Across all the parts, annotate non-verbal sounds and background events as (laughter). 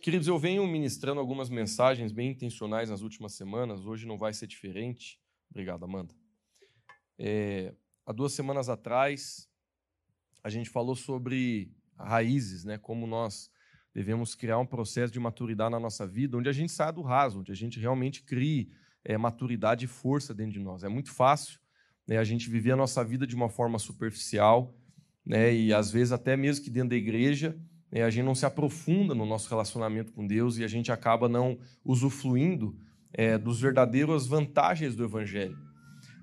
Queridos, eu venho ministrando algumas mensagens bem intencionais nas últimas semanas, hoje não vai ser diferente. Obrigado, Amanda. É, há duas semanas atrás, a gente falou sobre raízes, né? como nós devemos criar um processo de maturidade na nossa vida, onde a gente saia do raso, onde a gente realmente crie é, maturidade e força dentro de nós. É muito fácil né, a gente viver a nossa vida de uma forma superficial, né, e às vezes até mesmo que dentro da igreja né, a gente não se aprofunda no nosso relacionamento com Deus e a gente acaba não usufruindo é, dos verdadeiras vantagens do Evangelho.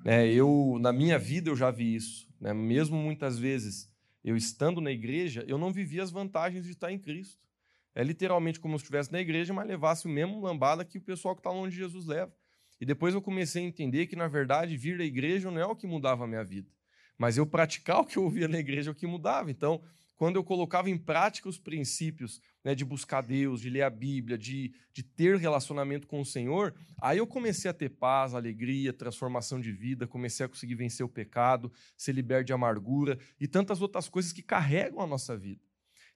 Né, eu, na minha vida, eu já vi isso. Né, mesmo muitas vezes eu estando na igreja, eu não vivia as vantagens de estar em Cristo. É literalmente como se estivesse na igreja, mas levasse o mesmo lambada que o pessoal que está longe de Jesus leva. E depois eu comecei a entender que, na verdade, vir à igreja não é o que mudava a minha vida. Mas eu praticar o que eu ouvia na igreja é o que mudava. Então, quando eu colocava em prática os princípios né, de buscar Deus, de ler a Bíblia, de, de ter relacionamento com o Senhor, aí eu comecei a ter paz, alegria, transformação de vida, comecei a conseguir vencer o pecado, ser liberto de amargura e tantas outras coisas que carregam a nossa vida.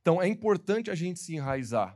Então é importante a gente se enraizar,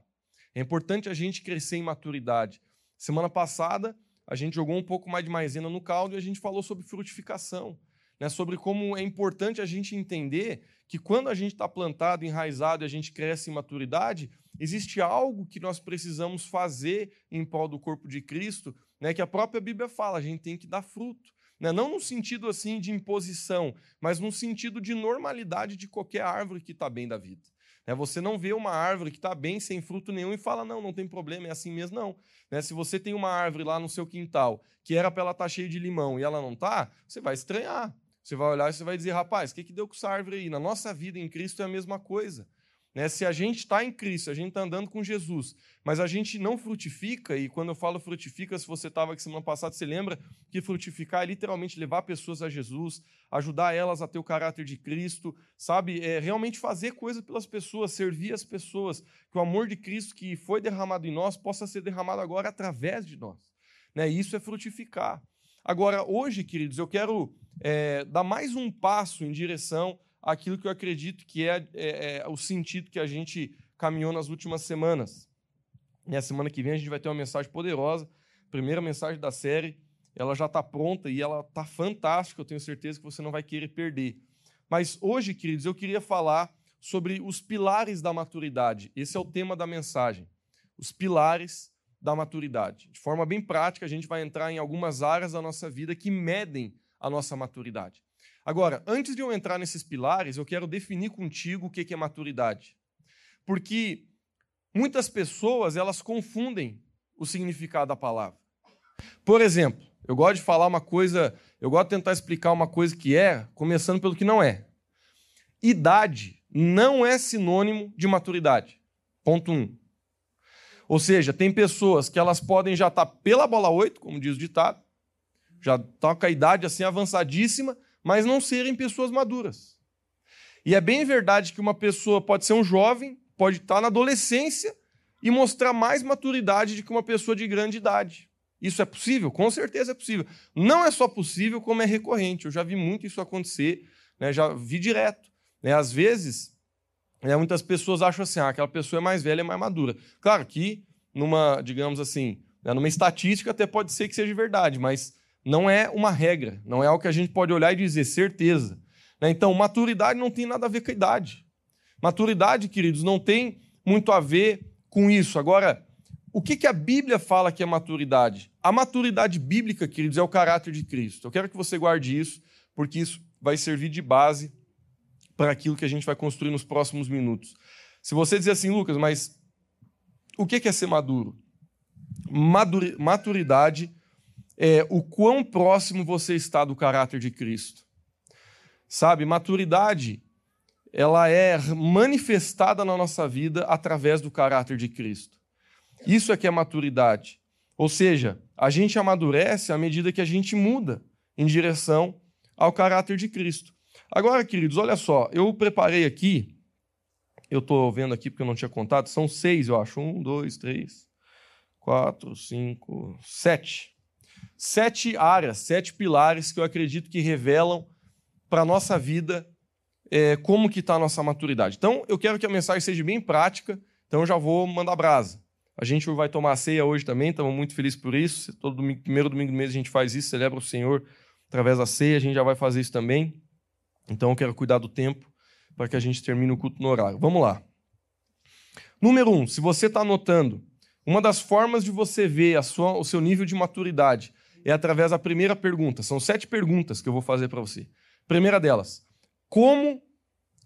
é importante a gente crescer em maturidade. Semana passada a gente jogou um pouco mais de maisena no caldo e a gente falou sobre frutificação né, sobre como é importante a gente entender que quando a gente está plantado, enraizado e a gente cresce em maturidade, existe algo que nós precisamos fazer em prol do corpo de Cristo, né, que a própria Bíblia fala, a gente tem que dar fruto. Né? Não no sentido assim de imposição, mas no sentido de normalidade de qualquer árvore que está bem da vida. Né? Você não vê uma árvore que está bem, sem fruto nenhum, e fala, não, não tem problema, é assim mesmo, não. Né? Se você tem uma árvore lá no seu quintal que era para ela estar tá cheia de limão e ela não está, você vai estranhar. Você vai olhar e você vai dizer, rapaz, o que, que deu com essa árvore aí? Na nossa vida em Cristo é a mesma coisa. Né? Se a gente está em Cristo, a gente está andando com Jesus, mas a gente não frutifica, e quando eu falo frutifica, se você estava aqui semana passada, você lembra que frutificar é literalmente levar pessoas a Jesus, ajudar elas a ter o caráter de Cristo, sabe? É realmente fazer coisas pelas pessoas, servir as pessoas, que o amor de Cristo que foi derramado em nós possa ser derramado agora através de nós. Né? Isso é frutificar. Agora, hoje, queridos, eu quero é, dar mais um passo em direção àquilo que eu acredito que é, é, é, o sentido que a gente caminhou nas últimas semanas. E a semana que vem a gente vai ter uma mensagem poderosa, primeira mensagem da série. Ela já está pronta e ela está fantástica, eu tenho certeza que você não vai querer perder. Mas hoje, queridos, eu queria falar sobre os pilares da maturidade. Esse é o tema da mensagem. Os pilares da maturidade. De forma bem prática, a gente vai entrar em algumas áreas da nossa vida que medem a nossa maturidade. Agora, antes de eu entrar nesses pilares, eu quero definir contigo o que é maturidade. Porque muitas pessoas, elas confundem o significado da palavra. Por exemplo, eu gosto de falar uma coisa, eu gosto de tentar explicar uma coisa que é, começando pelo que não é. Idade não é sinônimo de maturidade. Ponto 1. Um. Ou seja, tem pessoas que elas podem já estar pela bola 8, como diz o ditado, já estão com a idade assim avançadíssima, mas não serem pessoas maduras. E é bem verdade que uma pessoa pode ser um jovem, pode estar na adolescência e mostrar mais maturidade do que uma pessoa de grande idade. Isso é possível? Com certeza é possível. Não é só possível, como é recorrente. Eu já vi muito isso acontecer, né? já vi direto. Né? Às vezes, é, muitas pessoas acham assim, ah, aquela pessoa é mais velha, é mais madura. Claro que, numa, digamos assim, né, numa estatística até pode ser que seja verdade, mas não é uma regra, não é algo que a gente pode olhar e dizer certeza. Né? Então, maturidade não tem nada a ver com a idade. Maturidade, queridos, não tem muito a ver com isso. Agora, o que, que a Bíblia fala que é maturidade? A maturidade bíblica, queridos, é o caráter de Cristo. Eu quero que você guarde isso, porque isso vai servir de base para aquilo que a gente vai construir nos próximos minutos. Se você dizer assim, Lucas, mas o que é ser maduro? Maturidade é o quão próximo você está do caráter de Cristo. Sabe, maturidade, ela é manifestada na nossa vida através do caráter de Cristo. Isso é que é maturidade. Ou seja, a gente amadurece à medida que a gente muda em direção ao caráter de Cristo. Agora, queridos, olha só, eu preparei aqui, eu estou vendo aqui porque eu não tinha contado, são seis, eu acho. Um, dois, três, quatro, cinco, sete. Sete áreas, sete pilares que eu acredito que revelam para a nossa vida é, como que está a nossa maturidade. Então, eu quero que a mensagem seja bem prática, então eu já vou mandar brasa. A gente vai tomar ceia hoje também, estamos muito felizes por isso. Todo domingo, primeiro domingo do mês a gente faz isso, celebra o Senhor através da ceia, a gente já vai fazer isso também. Então eu quero cuidar do tempo para que a gente termine o culto no horário. Vamos lá. Número um, se você está anotando, uma das formas de você ver sua, o seu nível de maturidade é através da primeira pergunta. São sete perguntas que eu vou fazer para você. Primeira delas, como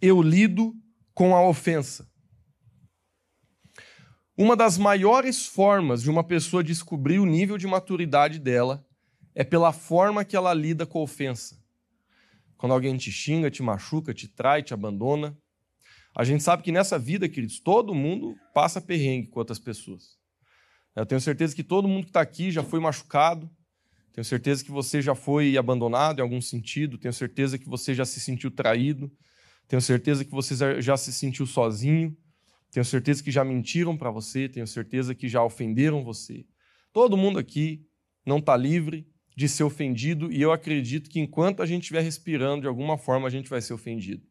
eu lido com a ofensa? Uma das maiores formas de uma pessoa descobrir o nível de maturidade dela é pela forma que ela lida com a ofensa. Quando alguém te xinga, te machuca, te trai, te abandona. A gente sabe que nessa vida, queridos, todo mundo passa perrengue com outras pessoas. Eu tenho certeza que todo mundo que está aqui já foi machucado. Tenho certeza que você já foi abandonado em algum sentido. Tenho certeza que você já se sentiu traído. Tenho certeza que você já se sentiu sozinho. Tenho certeza que já mentiram para você, tenho certeza que já ofenderam você. Todo mundo aqui não está livre de ser ofendido e eu acredito que enquanto a gente estiver respirando, de alguma forma a gente vai ser ofendido.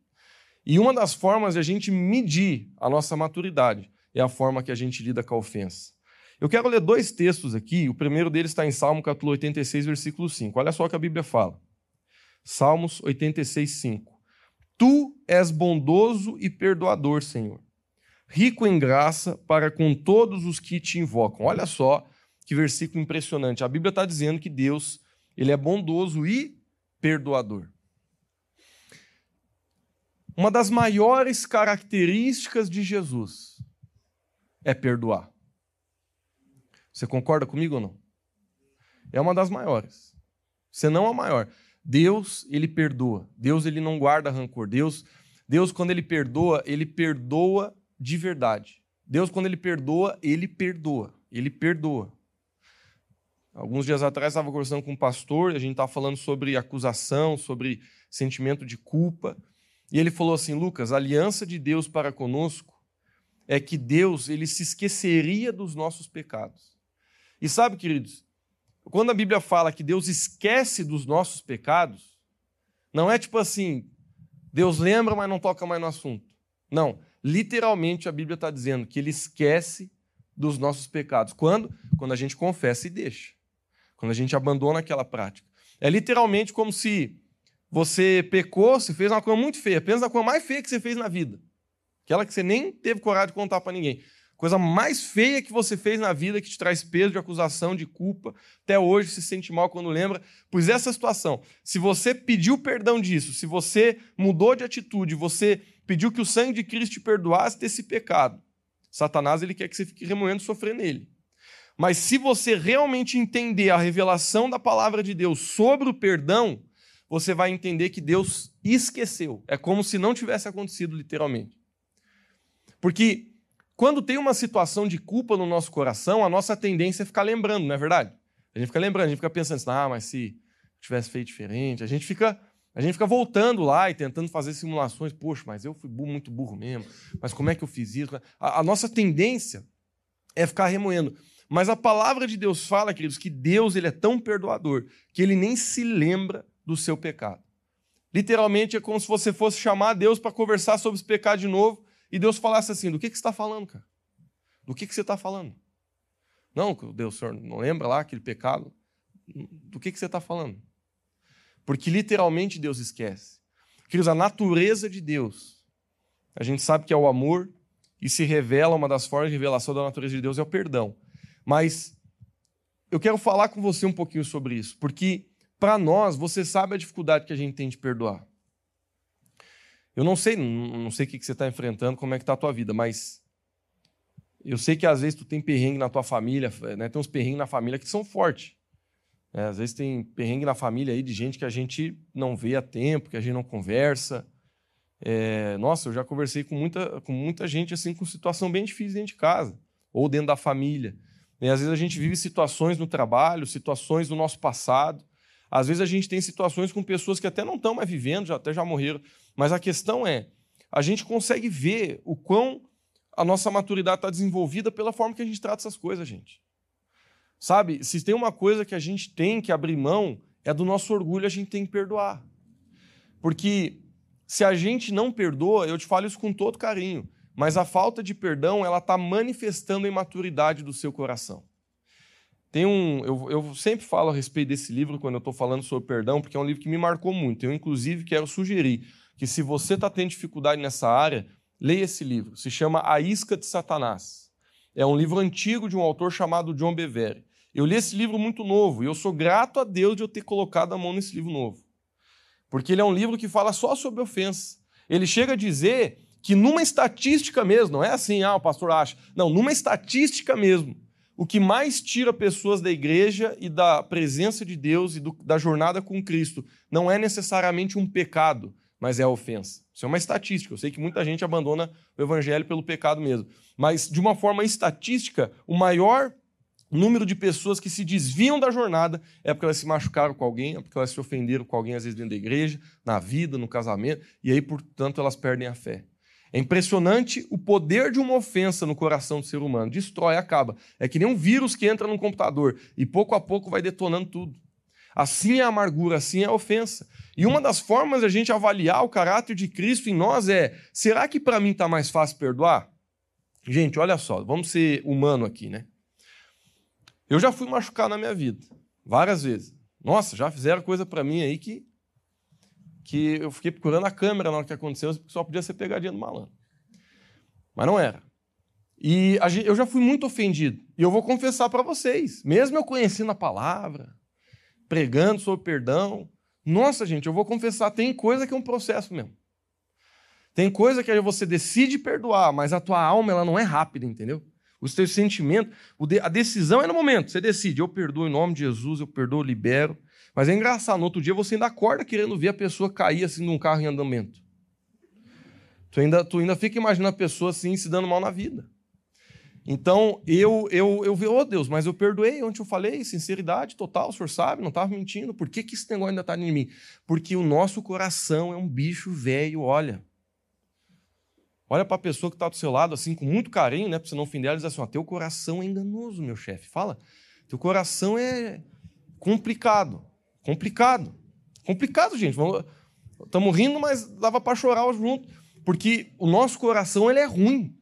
E uma das formas de a gente medir a nossa maturidade é a forma que a gente lida com a ofensa. Eu quero ler dois textos aqui. O primeiro deles está em Salmo capítulo 86, versículo 5. Olha só o que a Bíblia fala. Salmos 86, 5. Tu és bondoso e perdoador, Senhor rico em graça para com todos os que te invocam. Olha só que versículo impressionante. A Bíblia está dizendo que Deus ele é bondoso e perdoador. Uma das maiores características de Jesus é perdoar. Você concorda comigo ou não? É uma das maiores. Se não a maior. Deus, ele perdoa. Deus, ele não guarda rancor. Deus, Deus quando ele perdoa, ele perdoa de verdade. Deus, quando ele perdoa, ele perdoa. Ele perdoa. Alguns dias atrás estava conversando com um pastor, a gente estava falando sobre acusação, sobre sentimento de culpa. E ele falou assim: Lucas, a aliança de Deus para conosco é que Deus ele se esqueceria dos nossos pecados. E sabe, queridos, quando a Bíblia fala que Deus esquece dos nossos pecados, não é tipo assim, Deus lembra, mas não toca mais no assunto. Não. Literalmente a Bíblia está dizendo que ele esquece dos nossos pecados. Quando? Quando a gente confessa e deixa. Quando a gente abandona aquela prática. É literalmente como se você pecou, você fez uma coisa muito feia. Pensa na coisa mais feia que você fez na vida. Aquela que você nem teve coragem de contar para ninguém. Coisa mais feia que você fez na vida que te traz peso de acusação, de culpa. Até hoje se sente mal quando lembra. Pois essa situação, se você pediu perdão disso, se você mudou de atitude, você pediu que o sangue de Cristo te perdoasse desse pecado. Satanás ele quer que você fique remoendo e sofrer nele. Mas se você realmente entender a revelação da palavra de Deus sobre o perdão, você vai entender que Deus esqueceu. É como se não tivesse acontecido literalmente. Porque quando tem uma situação de culpa no nosso coração, a nossa tendência é ficar lembrando, não é verdade? A gente fica lembrando, a gente fica pensando assim, ah, mas se tivesse feito diferente, a gente fica a gente fica voltando lá e tentando fazer simulações. Poxa, mas eu fui burro, muito burro mesmo. Mas como é que eu fiz isso? A, a nossa tendência é ficar remoendo. Mas a palavra de Deus fala, queridos, que Deus ele é tão perdoador que ele nem se lembra do seu pecado. Literalmente é como se você fosse chamar Deus para conversar sobre esse pecado de novo e Deus falasse assim: do que, que você está falando, cara? Do que, que você está falando? Não, Deus, senhor, não lembra lá aquele pecado? Do que, que você está falando? Porque literalmente Deus esquece. Queridos, a natureza de Deus, a gente sabe que é o amor e se revela, uma das formas de revelação da natureza de Deus é o perdão. Mas eu quero falar com você um pouquinho sobre isso, porque para nós, você sabe a dificuldade que a gente tem de perdoar. Eu não sei, não sei o que você está enfrentando, como é que está a tua vida, mas eu sei que às vezes tu tem perrengue na tua família, né? tem uns perrengues na família que são fortes. É, às vezes tem perrengue na família aí de gente que a gente não vê há tempo, que a gente não conversa. É, nossa, eu já conversei com muita, com muita gente assim com situação bem difícil dentro de casa ou dentro da família. E às vezes a gente vive situações no trabalho, situações do nosso passado. Às vezes a gente tem situações com pessoas que até não estão mais vivendo, já, até já morreram. Mas a questão é, a gente consegue ver o quão a nossa maturidade está desenvolvida pela forma que a gente trata essas coisas, gente. Sabe, se tem uma coisa que a gente tem que abrir mão, é do nosso orgulho, a gente tem que perdoar. Porque se a gente não perdoa, eu te falo isso com todo carinho, mas a falta de perdão ela está manifestando a imaturidade do seu coração. Tem um, eu, eu sempre falo a respeito desse livro quando eu estou falando sobre perdão, porque é um livro que me marcou muito. Eu, inclusive, quero sugerir que se você está tendo dificuldade nessa área, leia esse livro. Se chama A Isca de Satanás. É um livro antigo de um autor chamado John Bevere. Eu li esse livro muito novo e eu sou grato a Deus de eu ter colocado a mão nesse livro novo. Porque ele é um livro que fala só sobre ofensa. Ele chega a dizer que numa estatística mesmo, não é assim, ah, o pastor acha. Não, numa estatística mesmo, o que mais tira pessoas da igreja e da presença de Deus e do, da jornada com Cristo não é necessariamente um pecado, mas é a ofensa. Isso é uma estatística. Eu sei que muita gente abandona o evangelho pelo pecado mesmo. Mas, de uma forma estatística, o maior número de pessoas que se desviam da jornada é porque elas se machucaram com alguém, é porque elas se ofenderam com alguém, às vezes dentro da igreja, na vida, no casamento, e aí, portanto, elas perdem a fé. É impressionante o poder de uma ofensa no coração do ser humano. Destrói, acaba. É que nem um vírus que entra no computador e pouco a pouco vai detonando tudo. Assim é a amargura, assim é a ofensa. E uma das formas de a gente avaliar o caráter de Cristo em nós é: será que para mim está mais fácil perdoar? Gente, olha só, vamos ser humano aqui, né? Eu já fui machucado na minha vida, várias vezes. Nossa, já fizeram coisa para mim aí que que eu fiquei procurando a câmera na hora que aconteceu, porque só podia ser pegadinha do malandro. Mas não era. E gente, eu já fui muito ofendido. E eu vou confessar para vocês, mesmo eu conhecendo a palavra, pregando sobre perdão, nossa, gente, eu vou confessar, tem coisa que é um processo mesmo. Tem coisa que você decide perdoar, mas a tua alma ela não é rápida, entendeu? Os teus sentimentos, a decisão é no momento. Você decide, eu perdoo em nome de Jesus, eu perdoo, libero. Mas é engraçado, no outro dia você ainda acorda querendo ver a pessoa cair assim num carro em andamento. Tu ainda, tu ainda fica imaginando a pessoa assim se dando mal na vida. Então, eu eu eu vi, oh Deus, mas eu perdoei onde eu falei, sinceridade total, o senhor sabe, não estava mentindo. Por que, que esse negócio ainda está em mim? Porque o nosso coração é um bicho velho, olha. Olha para a pessoa que está do seu lado, assim, com muito carinho, né? Para você não ofender ela, e diz assim: ó, teu coração é enganoso, meu chefe. Fala. Teu coração é complicado. Complicado. Complicado, gente. Estamos rindo, mas dava para chorar junto. Porque o nosso coração ele é ruim.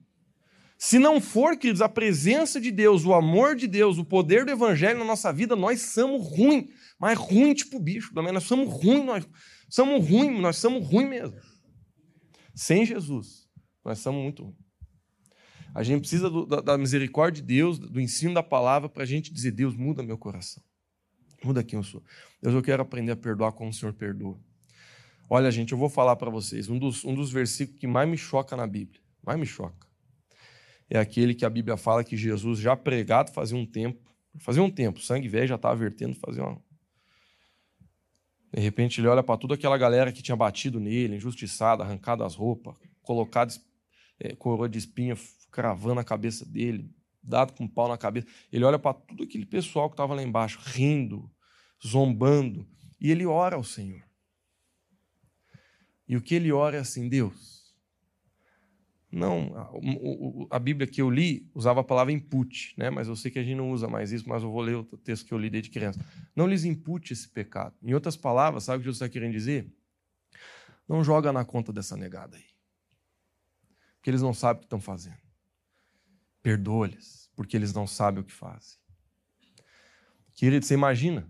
Se não for, queridos, a presença de Deus, o amor de Deus, o poder do Evangelho na nossa vida, nós somos ruim. Mas ruim tipo bicho. Também nós somos ruim, nós somos ruim, nós somos ruim mesmo. Sem Jesus, nós somos muito ruins. A gente precisa do, da, da misericórdia de Deus, do ensino da palavra, para a gente dizer: Deus, muda meu coração. Muda quem eu sou. Deus, eu quero aprender a perdoar como o Senhor perdoa. Olha, gente, eu vou falar para vocês um dos, um dos versículos que mais me choca na Bíblia, mais me choca, é aquele que a Bíblia fala que Jesus, já pregado fazia um tempo, fazia um tempo, sangue velho já estava vertendo, fazia uma... De repente ele olha para toda aquela galera que tinha batido nele, injustiçado, arrancado as roupas, colocado é, coroa de espinha, cravando a cabeça dele, dado com um pau na cabeça. Ele olha para tudo aquele pessoal que estava lá embaixo, rindo, zombando, e ele ora ao Senhor. E o que ele ora é assim: Deus. Não, a, a, Bíblia que eu li usava a palavra input, né? mas eu sei que a gente não usa mais isso, mas eu vou ler o texto que eu li desde criança. Não lhes impute esse pecado. Em outras palavras, sabe o que Jesus está querendo dizer? Não joga na conta dessa negada aí. Porque eles não sabem o que estão fazendo. Perdoa-lhes, porque eles não sabem o que fazem. Querido, você imagina?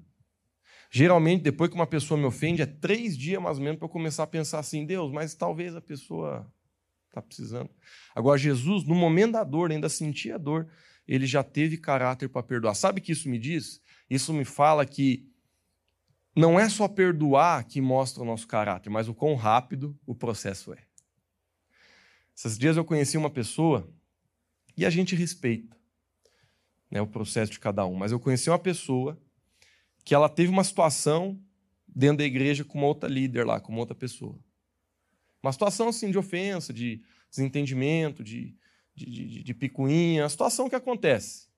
Geralmente, depois que uma pessoa me ofende, é três dias mais ou menos para eu começar a pensar assim: Deus, mas talvez a pessoa está precisando. Agora, Jesus, no momento da dor, ainda sentia a dor, ele já teve caráter para perdoar. Sabe o que isso me diz? Isso me fala que não é só perdoar que mostra o nosso caráter, mas o quão rápido o processo é. Esses dias eu conheci uma pessoa e a gente respeita né, o processo de cada um. Mas eu conheci uma pessoa que ela teve uma situação dentro da igreja com uma outra líder lá, com uma outra pessoa. Uma situação assim de ofensa, de desentendimento, de, de, de, de picuinha, a situação que acontece,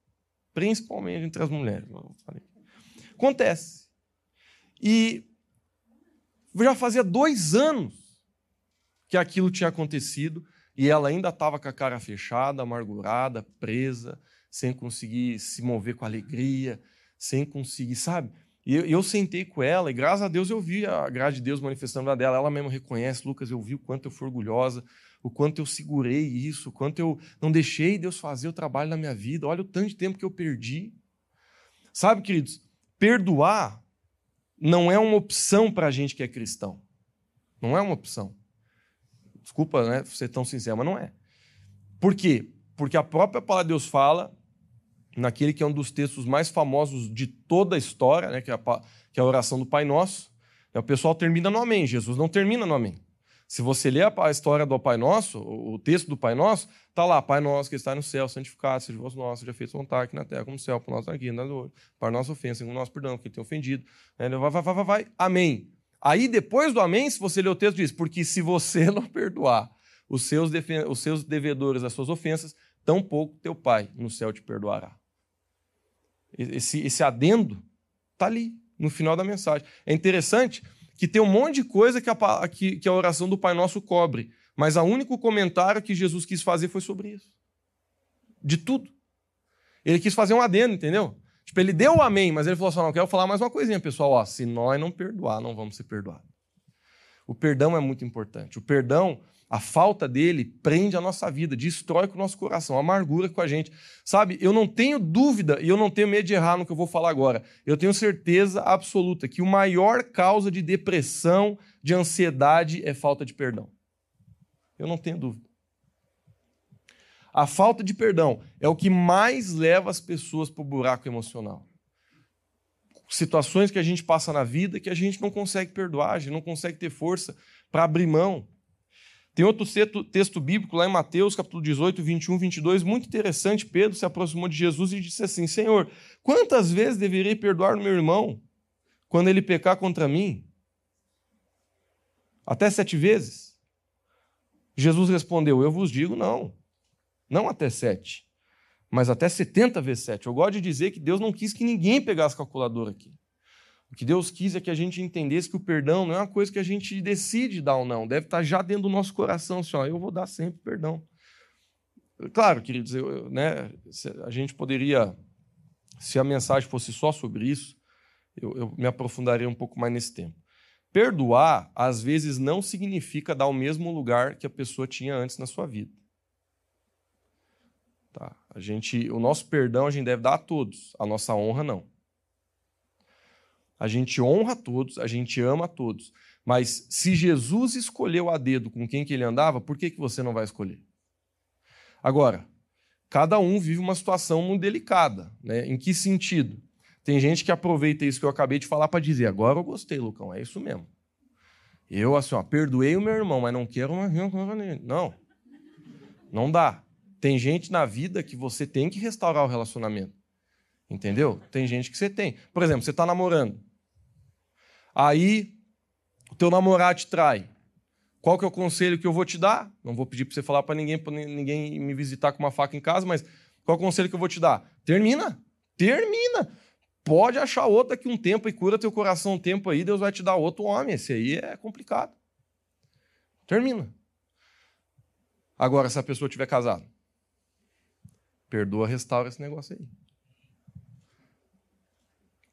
principalmente entre as mulheres. Acontece. E já fazia dois anos que aquilo tinha acontecido e ela ainda estava com a cara fechada, amargurada, presa, sem conseguir se mover com alegria, sem conseguir, sabe? E eu, eu, sentei com ela, e graças a Deus eu vi a graça de Deus manifestando a dela. Ela mesma reconhece, Lucas, eu vi o quanto eu fui orgulhosa, o quanto eu segurei isso, o quanto eu não deixei Deus fazer o trabalho na minha vida, olha o tanto de tempo que eu perdi. Sabe, queridos, perdoar não é uma opção para a gente que é cristão. Não é uma opção. Desculpa né, ser tão sincero, mas não é. Por quê? Porque a própria palavra de Deus fala, naquele que é um dos textos mais famosos de toda a história, né, que, é a, que é a oração do Pai Nosso, o pessoal termina no Amém. Jesus não termina no Amém. Se você ler a história do Pai Nosso, o texto do Pai Nosso, está lá, Pai Nosso que está no céu, santificado seja vosso nosso, seja feito vontade aqui na terra, como no céu, por nós aqui, na dor, para nossa ofensa, como nosso perdão, que tem ofendido. Vai, vai, vai, vai, vai, Amém. Aí, depois do Amém, se você ler o texto, diz, porque se você (laughs) não perdoar os seus, os seus devedores, as suas ofensas, tampouco teu Pai no céu te perdoará. Esse, esse adendo está ali, no final da mensagem. É interessante que tem um monte de coisa que a, que, que a oração do Pai Nosso cobre, mas o único comentário que Jesus quis fazer foi sobre isso. De tudo. Ele quis fazer um adendo, entendeu? Tipo, ele deu o amém, mas ele falou assim: não, quero falar mais uma coisinha, pessoal. Ó, se nós não perdoar, não vamos ser perdoados. O perdão é muito importante. O perdão a falta dele prende a nossa vida, destrói com o nosso coração, amargura com a gente. Sabe, eu não tenho dúvida e eu não tenho medo de errar no que eu vou falar agora. Eu tenho certeza absoluta que o maior causa de depressão, de ansiedade é falta de perdão. Eu não tenho dúvida. A falta de perdão é o que mais leva as pessoas para o buraco emocional. Situações que a gente passa na vida que a gente não consegue perdoar, a gente não consegue ter força para abrir mão. Tem outro texto bíblico lá em Mateus, capítulo 18, 21, 22, muito interessante. Pedro se aproximou de Jesus e disse assim: Senhor, quantas vezes deverei perdoar o meu irmão quando ele pecar contra mim? Até sete vezes? Jesus respondeu: Eu vos digo, não. Não até sete, mas até setenta vezes sete. Eu gosto de dizer que Deus não quis que ninguém pegasse calculadora aqui. O que Deus quis é que a gente entendesse que o perdão não é uma coisa que a gente decide dar ou não, deve estar já dentro do nosso coração, assim, ó, eu vou dar sempre perdão. Claro, queridos, eu, né, a gente poderia, se a mensagem fosse só sobre isso, eu, eu me aprofundaria um pouco mais nesse tempo. Perdoar, às vezes, não significa dar o mesmo lugar que a pessoa tinha antes na sua vida. Tá? A gente, o nosso perdão a gente deve dar a todos, a nossa honra não. A gente honra todos, a gente ama todos. Mas se Jesus escolheu a dedo com quem que ele andava, por que, que você não vai escolher? Agora, cada um vive uma situação muito delicada. Né? Em que sentido? Tem gente que aproveita isso que eu acabei de falar para dizer, agora eu gostei, Lucão, é isso mesmo. Eu, assim, ó, perdoei o meu irmão, mas não quero mais Não. Não dá. Tem gente na vida que você tem que restaurar o relacionamento. Entendeu? Tem gente que você tem. Por exemplo, você está namorando. Aí o teu namorado te trai. Qual que é o conselho que eu vou te dar? Não vou pedir para você falar para ninguém, para ninguém me visitar com uma faca em casa, mas qual é o conselho que eu vou te dar? Termina. Termina. Pode achar outro daqui um tempo e cura teu coração um tempo aí, Deus vai te dar outro homem. Esse aí é complicado. Termina. Agora, se a pessoa tiver casado, perdoa, restaura esse negócio aí.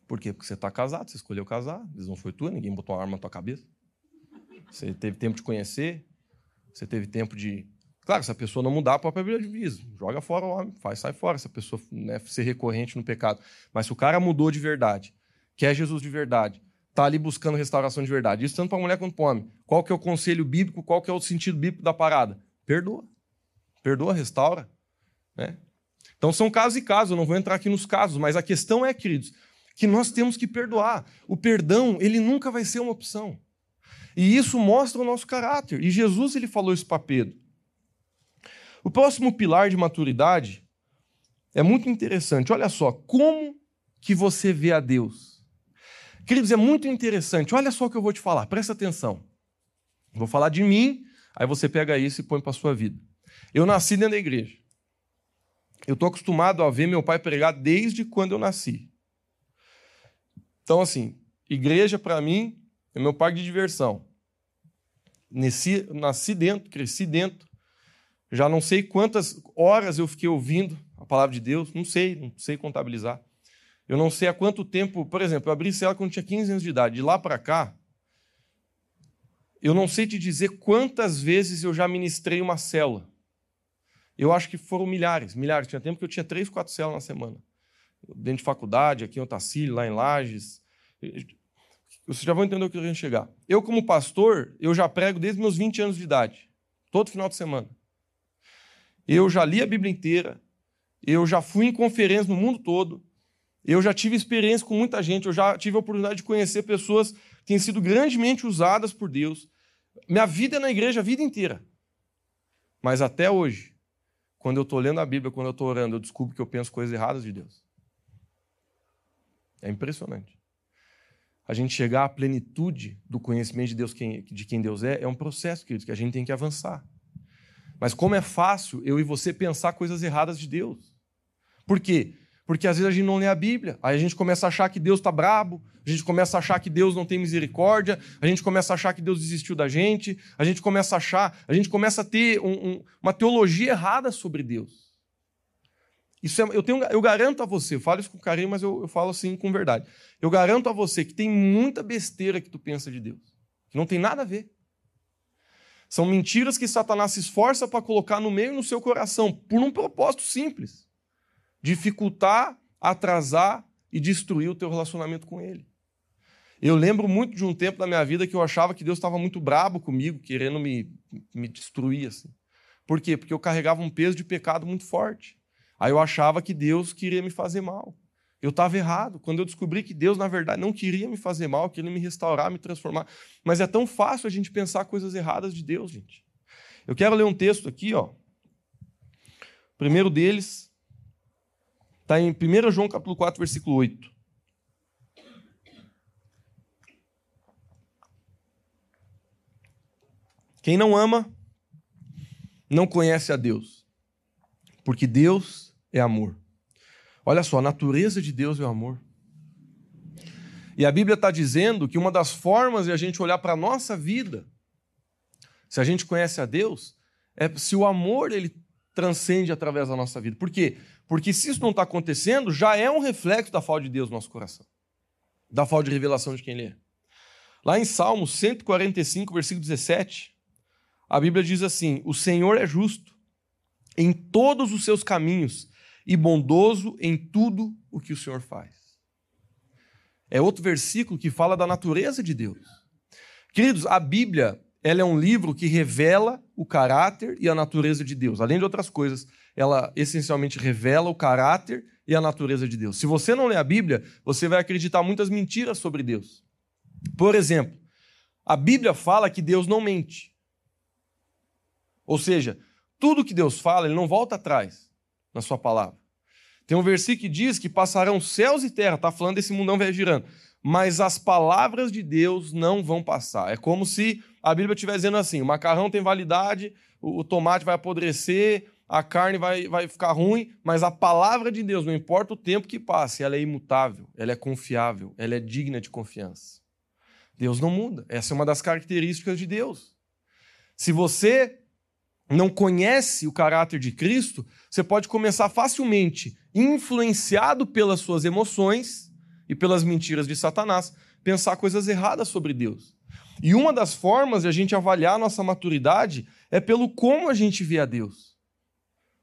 Por quê? Porque você está casado, você escolheu casar, não foi tua, ninguém botou uma arma na tua cabeça. Você teve tempo de conhecer, você teve tempo de. Claro, se a pessoa não mudar, a própria Bíblia divisa. Joga fora o homem, faz, sai fora, se a pessoa né, ser recorrente no pecado. Mas se o cara mudou de verdade, quer Jesus de verdade, está ali buscando restauração de verdade, isso tanto para mulher quanto para homem. Qual que é o conselho bíblico, qual que é o sentido bíblico da parada? Perdoa. Perdoa, restaura. Né? Então são casos e casos, eu não vou entrar aqui nos casos, mas a questão é, queridos, que nós temos que perdoar. O perdão, ele nunca vai ser uma opção. E isso mostra o nosso caráter. E Jesus ele falou isso para Pedro. O próximo pilar de maturidade é muito interessante. Olha só, como que você vê a Deus? Queridos, é muito interessante. Olha só o que eu vou te falar, presta atenção. Vou falar de mim, aí você pega isso e põe para sua vida. Eu nasci dentro da igreja. Eu estou acostumado a ver meu pai pregar desde quando eu nasci. Então, assim, igreja para mim é meu parque de diversão. Nasci, nasci dentro, cresci dentro. Já não sei quantas horas eu fiquei ouvindo a palavra de Deus, não sei, não sei contabilizar. Eu não sei há quanto tempo, por exemplo, eu abri cela quando tinha 15 anos de idade. De lá para cá, eu não sei te dizer quantas vezes eu já ministrei uma célula. Eu acho que foram milhares, milhares. Tinha tempo que eu tinha três, quatro células na semana. Dentro de faculdade, aqui em Otacílio, lá em Lages. Vocês já vão entender o que eu quero chegar. Eu, como pastor, eu já prego desde meus 20 anos de idade. Todo final de semana. Eu já li a Bíblia inteira. Eu já fui em conferências no mundo todo. Eu já tive experiência com muita gente. Eu já tive a oportunidade de conhecer pessoas que têm sido grandemente usadas por Deus. Minha vida é na igreja a vida inteira. Mas até hoje, quando eu estou lendo a Bíblia, quando eu estou orando, eu descubro que eu penso coisas erradas de Deus. É impressionante. A gente chegar à plenitude do conhecimento de Deus, de quem Deus é, é um processo, queridos, que a gente tem que avançar. Mas como é fácil eu e você pensar coisas erradas de Deus. Por quê? Porque às vezes a gente não lê a Bíblia, aí a gente começa a achar que Deus está brabo, a gente começa a achar que Deus não tem misericórdia, a gente começa a achar que Deus desistiu da gente, a gente começa a achar, a gente começa a ter um, um, uma teologia errada sobre Deus. Isso é, eu, tenho, eu garanto a você, eu falo isso com carinho, mas eu, eu falo assim com verdade. Eu garanto a você que tem muita besteira que tu pensa de Deus, que não tem nada a ver. São mentiras que Satanás se esforça para colocar no meio no seu coração, por um propósito simples dificultar, atrasar e destruir o teu relacionamento com Ele. Eu lembro muito de um tempo da minha vida que eu achava que Deus estava muito brabo comigo, querendo me, me destruir. Assim. Por quê? Porque eu carregava um peso de pecado muito forte. Aí eu achava que Deus queria me fazer mal. Eu estava errado. Quando eu descobri que Deus, na verdade, não queria me fazer mal, queria me restaurar, me transformar. Mas é tão fácil a gente pensar coisas erradas de Deus, gente. Eu quero ler um texto aqui, ó. O primeiro deles Está em 1 João capítulo 4, versículo 8. Quem não ama, não conhece a Deus, porque Deus é amor. Olha só, a natureza de Deus é o amor. E a Bíblia está dizendo que uma das formas de a gente olhar para a nossa vida, se a gente conhece a Deus, é se o amor ele transcende através da nossa vida. Por quê? Porque se isso não está acontecendo, já é um reflexo da falta de Deus no nosso coração, da falta de revelação de quem Ele é. Lá em Salmos 145, versículo 17, a Bíblia diz assim: O Senhor é justo em todos os seus caminhos e bondoso em tudo o que o Senhor faz. É outro versículo que fala da natureza de Deus. Queridos, a Bíblia ela é um livro que revela o caráter e a natureza de Deus. Além de outras coisas, ela essencialmente revela o caráter e a natureza de Deus. Se você não lê a Bíblia, você vai acreditar muitas mentiras sobre Deus. Por exemplo, a Bíblia fala que Deus não mente. Ou seja, tudo que Deus fala, ele não volta atrás na sua palavra. Tem um versículo que diz que passarão céus e terra, está falando desse mundão vai girando, mas as palavras de Deus não vão passar. É como se a Bíblia estiver dizendo assim: o macarrão tem validade, o tomate vai apodrecer, a carne vai, vai ficar ruim, mas a palavra de Deus, não importa o tempo que passe, ela é imutável, ela é confiável, ela é digna de confiança. Deus não muda. Essa é uma das características de Deus. Se você não conhece o caráter de Cristo, você pode começar facilmente, influenciado pelas suas emoções e pelas mentiras de Satanás, pensar coisas erradas sobre Deus. E uma das formas de a gente avaliar a nossa maturidade é pelo como a gente vê a Deus.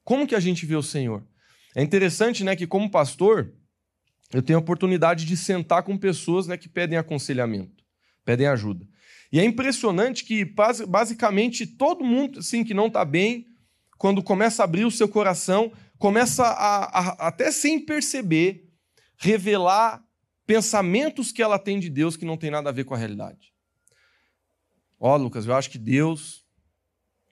Como que a gente vê o Senhor? É interessante, né, que como pastor, eu tenho a oportunidade de sentar com pessoas, né, que pedem aconselhamento, pedem ajuda. E é impressionante que basicamente todo mundo, assim, que não está bem, quando começa a abrir o seu coração, começa a, a, até sem perceber, revelar pensamentos que ela tem de Deus que não tem nada a ver com a realidade. Ó, oh, Lucas, eu acho que Deus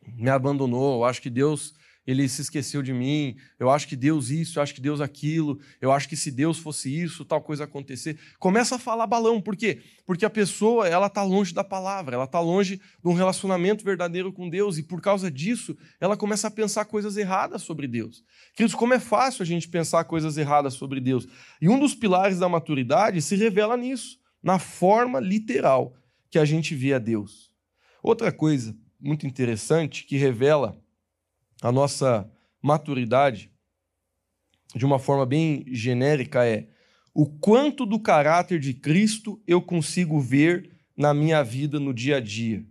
me abandonou, eu acho que Deus ele se esqueceu de mim, eu acho que Deus isso, eu acho que Deus aquilo, eu acho que se Deus fosse isso, tal coisa acontecer. Começa a falar balão, por quê? Porque a pessoa, ela está longe da palavra, ela está longe de um relacionamento verdadeiro com Deus e por causa disso, ela começa a pensar coisas erradas sobre Deus. Queridos, como é fácil a gente pensar coisas erradas sobre Deus. E um dos pilares da maturidade se revela nisso, na forma literal que a gente vê a Deus. Outra coisa muito interessante que revela a nossa maturidade de uma forma bem genérica é o quanto do caráter de Cristo eu consigo ver na minha vida no dia a dia.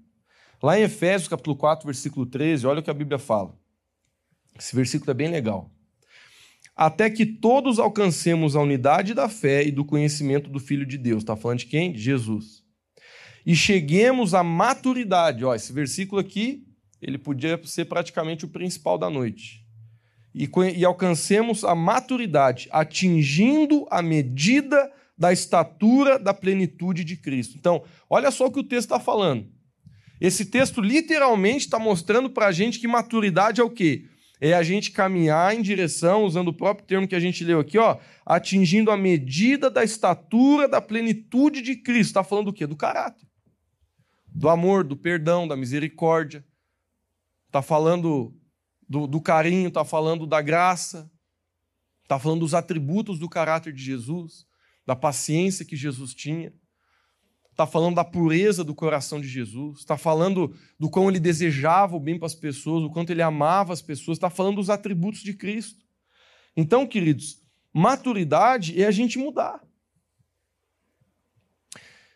Lá em Efésios, capítulo 4, versículo 13, olha o que a Bíblia fala. Esse versículo é bem legal. Até que todos alcancemos a unidade da fé e do conhecimento do Filho de Deus. Está falando de quem? De Jesus. E cheguemos à maturidade. Ó, esse versículo aqui, ele podia ser praticamente o principal da noite. E, e alcancemos a maturidade, atingindo a medida da estatura da plenitude de Cristo. Então, olha só o que o texto está falando. Esse texto literalmente está mostrando para a gente que maturidade é o quê? É a gente caminhar em direção, usando o próprio termo que a gente leu aqui, ó, atingindo a medida da estatura da plenitude de Cristo. Está falando do quê? Do caráter. Do amor, do perdão, da misericórdia. Está falando do, do carinho, está falando da graça. Está falando dos atributos do caráter de Jesus, da paciência que Jesus tinha está falando da pureza do coração de Jesus, está falando do quão ele desejava o bem para as pessoas, o quanto ele amava as pessoas, está falando dos atributos de Cristo. Então, queridos, maturidade é a gente mudar.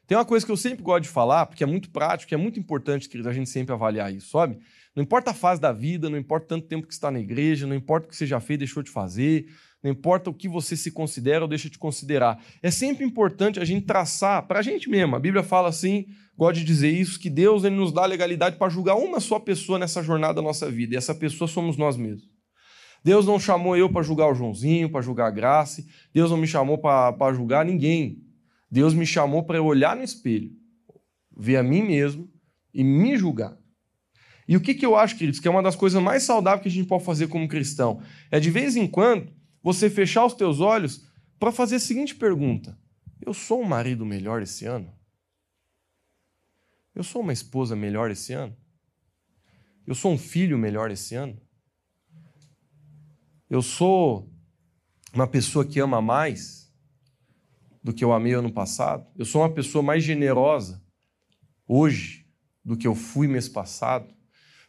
Tem uma coisa que eu sempre gosto de falar, porque é muito prático, é muito importante, queridos, a gente sempre avaliar isso, sabe? Não importa a fase da vida, não importa tanto tempo que está na igreja, não importa o que você já fez, deixou de fazer, não importa o que você se considera ou deixa de considerar. É sempre importante a gente traçar para a gente mesmo. A Bíblia fala assim, gosta de dizer isso, que Deus ele nos dá a legalidade para julgar uma só pessoa nessa jornada da nossa vida, e essa pessoa somos nós mesmos. Deus não chamou eu para julgar o Joãozinho, para julgar a Graça, Deus não me chamou para julgar ninguém. Deus me chamou para eu olhar no espelho, ver a mim mesmo e me julgar. E o que, que eu acho, queridos, que é uma das coisas mais saudáveis que a gente pode fazer como cristão? É de vez em quando você fechar os teus olhos para fazer a seguinte pergunta: Eu sou um marido melhor esse ano? Eu sou uma esposa melhor esse ano? Eu sou um filho melhor esse ano? Eu sou uma pessoa que ama mais do que eu amei ano passado? Eu sou uma pessoa mais generosa hoje do que eu fui mês passado?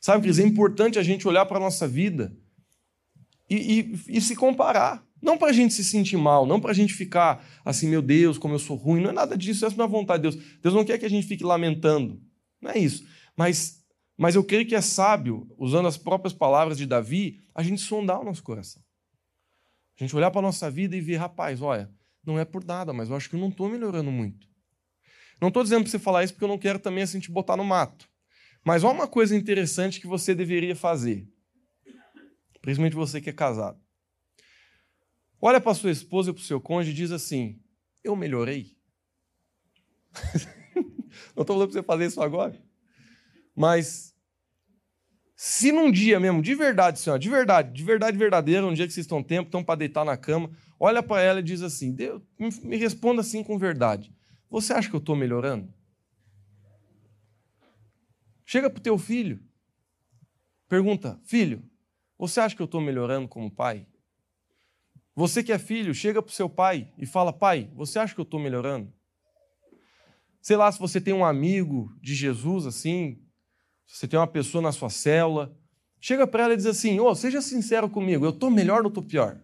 Sabe, Cris, é importante a gente olhar para a nossa vida e, e, e se comparar. Não para a gente se sentir mal, não para a gente ficar assim, meu Deus, como eu sou ruim. Não é nada disso, essa não é a vontade de Deus. Deus não quer que a gente fique lamentando. Não é isso. Mas, mas eu creio que é sábio, usando as próprias palavras de Davi, a gente sondar o nosso coração. A gente olhar para a nossa vida e ver, rapaz, olha, não é por nada, mas eu acho que eu não estou melhorando muito. Não estou dizendo para você falar isso porque eu não quero também assim te botar no mato. Mas olha uma coisa interessante que você deveria fazer principalmente você que é casado. Olha para sua esposa e para o seu cônjuge e diz assim: Eu melhorei. (laughs) Não estou falando para você fazer isso agora. Mas se num dia mesmo, de verdade, senhora, de verdade, de verdade verdadeira, um dia que vocês estão tempo, estão para deitar na cama, olha para ela e diz assim: me responda assim com verdade. Você acha que eu estou melhorando? Chega para o teu filho, pergunta: Filho, você acha que eu estou melhorando como pai? Você que é filho, chega para o seu pai e fala: Pai, você acha que eu estou melhorando? Sei lá, se você tem um amigo de Jesus assim, se você tem uma pessoa na sua célula, chega para ela e diz assim: oh, seja sincero comigo, eu estou melhor ou estou pior?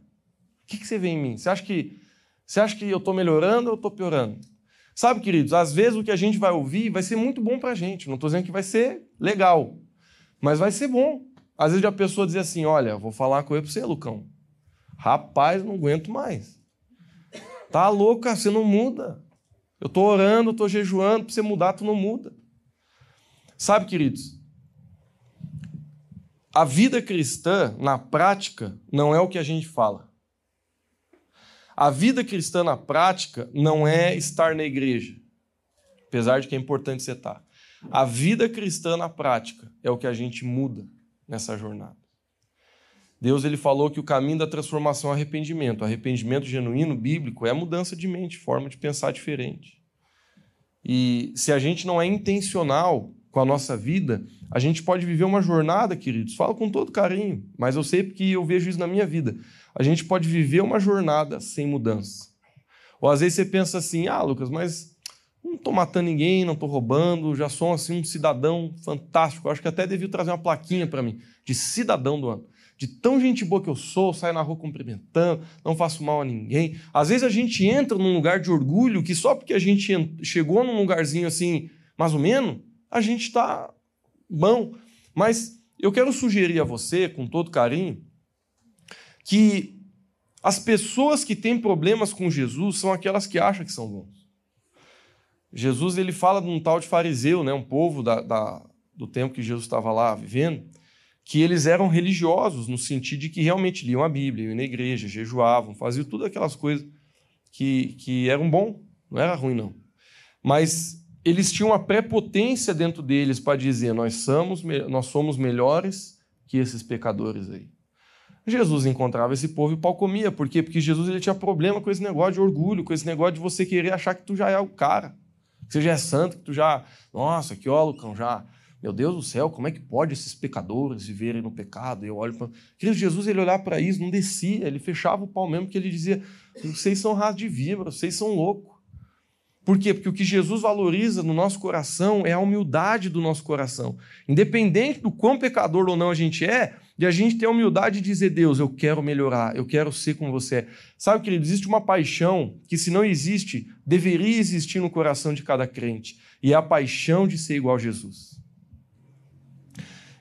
O que, que você vê em mim? Você acha que, você acha que eu estou melhorando ou estou piorando? Sabe, queridos, às vezes o que a gente vai ouvir vai ser muito bom para a gente. Não estou dizendo que vai ser legal, mas vai ser bom. Às vezes a pessoa diz assim: Olha, vou falar uma coisa para você, Lucão. Rapaz, não aguento mais. Tá louca, você não muda. Eu estou orando, estou jejuando, para você mudar, tu não muda. Sabe, queridos, a vida cristã, na prática, não é o que a gente fala. A vida cristã, na prática, não é estar na igreja, apesar de que é importante você estar. A vida cristã, na prática, é o que a gente muda nessa jornada. Deus ele falou que o caminho da transformação é arrependimento. Arrependimento genuíno, bíblico, é a mudança de mente, forma de pensar diferente. E se a gente não é intencional com a nossa vida, a gente pode viver uma jornada, queridos. Falo com todo carinho, mas eu sei porque eu vejo isso na minha vida. A gente pode viver uma jornada sem mudança. Ou às vezes você pensa assim: ah, Lucas, mas não estou matando ninguém, não estou roubando, já sou assim um cidadão fantástico. Eu acho que até devia trazer uma plaquinha para mim de cidadão do ano. De tão gente boa que eu sou, saio na rua cumprimentando, não faço mal a ninguém. Às vezes a gente entra num lugar de orgulho que só porque a gente chegou num lugarzinho assim, mais ou menos, a gente está bom. Mas eu quero sugerir a você, com todo carinho, que as pessoas que têm problemas com Jesus são aquelas que acham que são bons. Jesus ele fala de um tal de fariseu, né, um povo da, da, do tempo que Jesus estava lá vivendo, que eles eram religiosos no sentido de que realmente liam a Bíblia, iam na igreja, jejuavam, faziam tudo aquelas coisas que, que eram bom, não era ruim não. Mas eles tinham uma prepotência dentro deles para dizer nós somos, nós somos melhores que esses pecadores aí. Jesus encontrava esse povo e o pau comia. Por quê? Porque Jesus ele tinha problema com esse negócio de orgulho, com esse negócio de você querer achar que tu já é o cara, que você já é santo, que tu já. Nossa, que ó, Lucão, já. Meu Deus do céu, como é que pode esses pecadores viverem no pecado? Eu olho para. Querido, Jesus ele olhava para isso, não descia, ele fechava o pau mesmo, porque ele dizia: vocês são raça de víbora, vocês são loucos. Por quê? Porque o que Jesus valoriza no nosso coração é a humildade do nosso coração. Independente do quão pecador ou não a gente é, de a gente ter a humildade de dizer, Deus, eu quero melhorar, eu quero ser como você é. Sabe, querido, existe uma paixão que, se não existe, deveria existir no coração de cada crente. E é a paixão de ser igual a Jesus.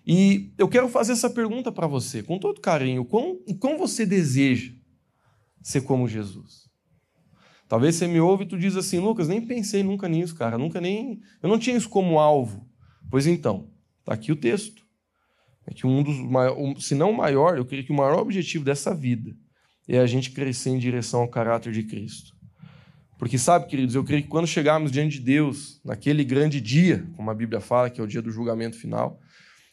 E eu quero fazer essa pergunta para você, com todo carinho: quão, quão você deseja ser como Jesus? Talvez você me ouve e tu diz assim, Lucas, nem pensei nunca nisso, cara, nunca nem, eu não tinha isso como alvo. Pois então, está aqui o texto. É que um dos, se não o maior, eu creio que o maior objetivo dessa vida é a gente crescer em direção ao caráter de Cristo. Porque sabe, queridos, eu creio que quando chegarmos diante de Deus, naquele grande dia, como a Bíblia fala, que é o dia do julgamento final,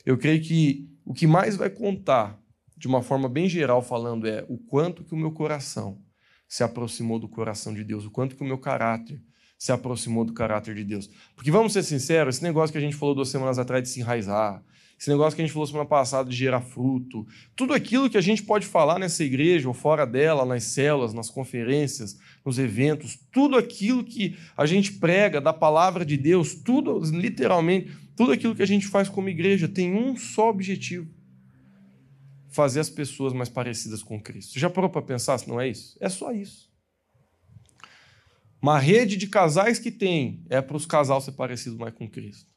eu creio que o que mais vai contar, de uma forma bem geral falando, é o quanto que o meu coração se aproximou do coração de Deus, o quanto que o meu caráter se aproximou do caráter de Deus. Porque vamos ser sinceros, esse negócio que a gente falou duas semanas atrás de se enraizar, esse negócio que a gente falou semana passada de gerar fruto, tudo aquilo que a gente pode falar nessa igreja ou fora dela, nas células, nas conferências, nos eventos, tudo aquilo que a gente prega da palavra de Deus, tudo, literalmente, tudo aquilo que a gente faz como igreja tem um só objetivo: fazer as pessoas mais parecidas com Cristo. Já parou para pensar se não é isso? É só isso. Uma rede de casais que tem é para os casais ser parecidos mais com Cristo.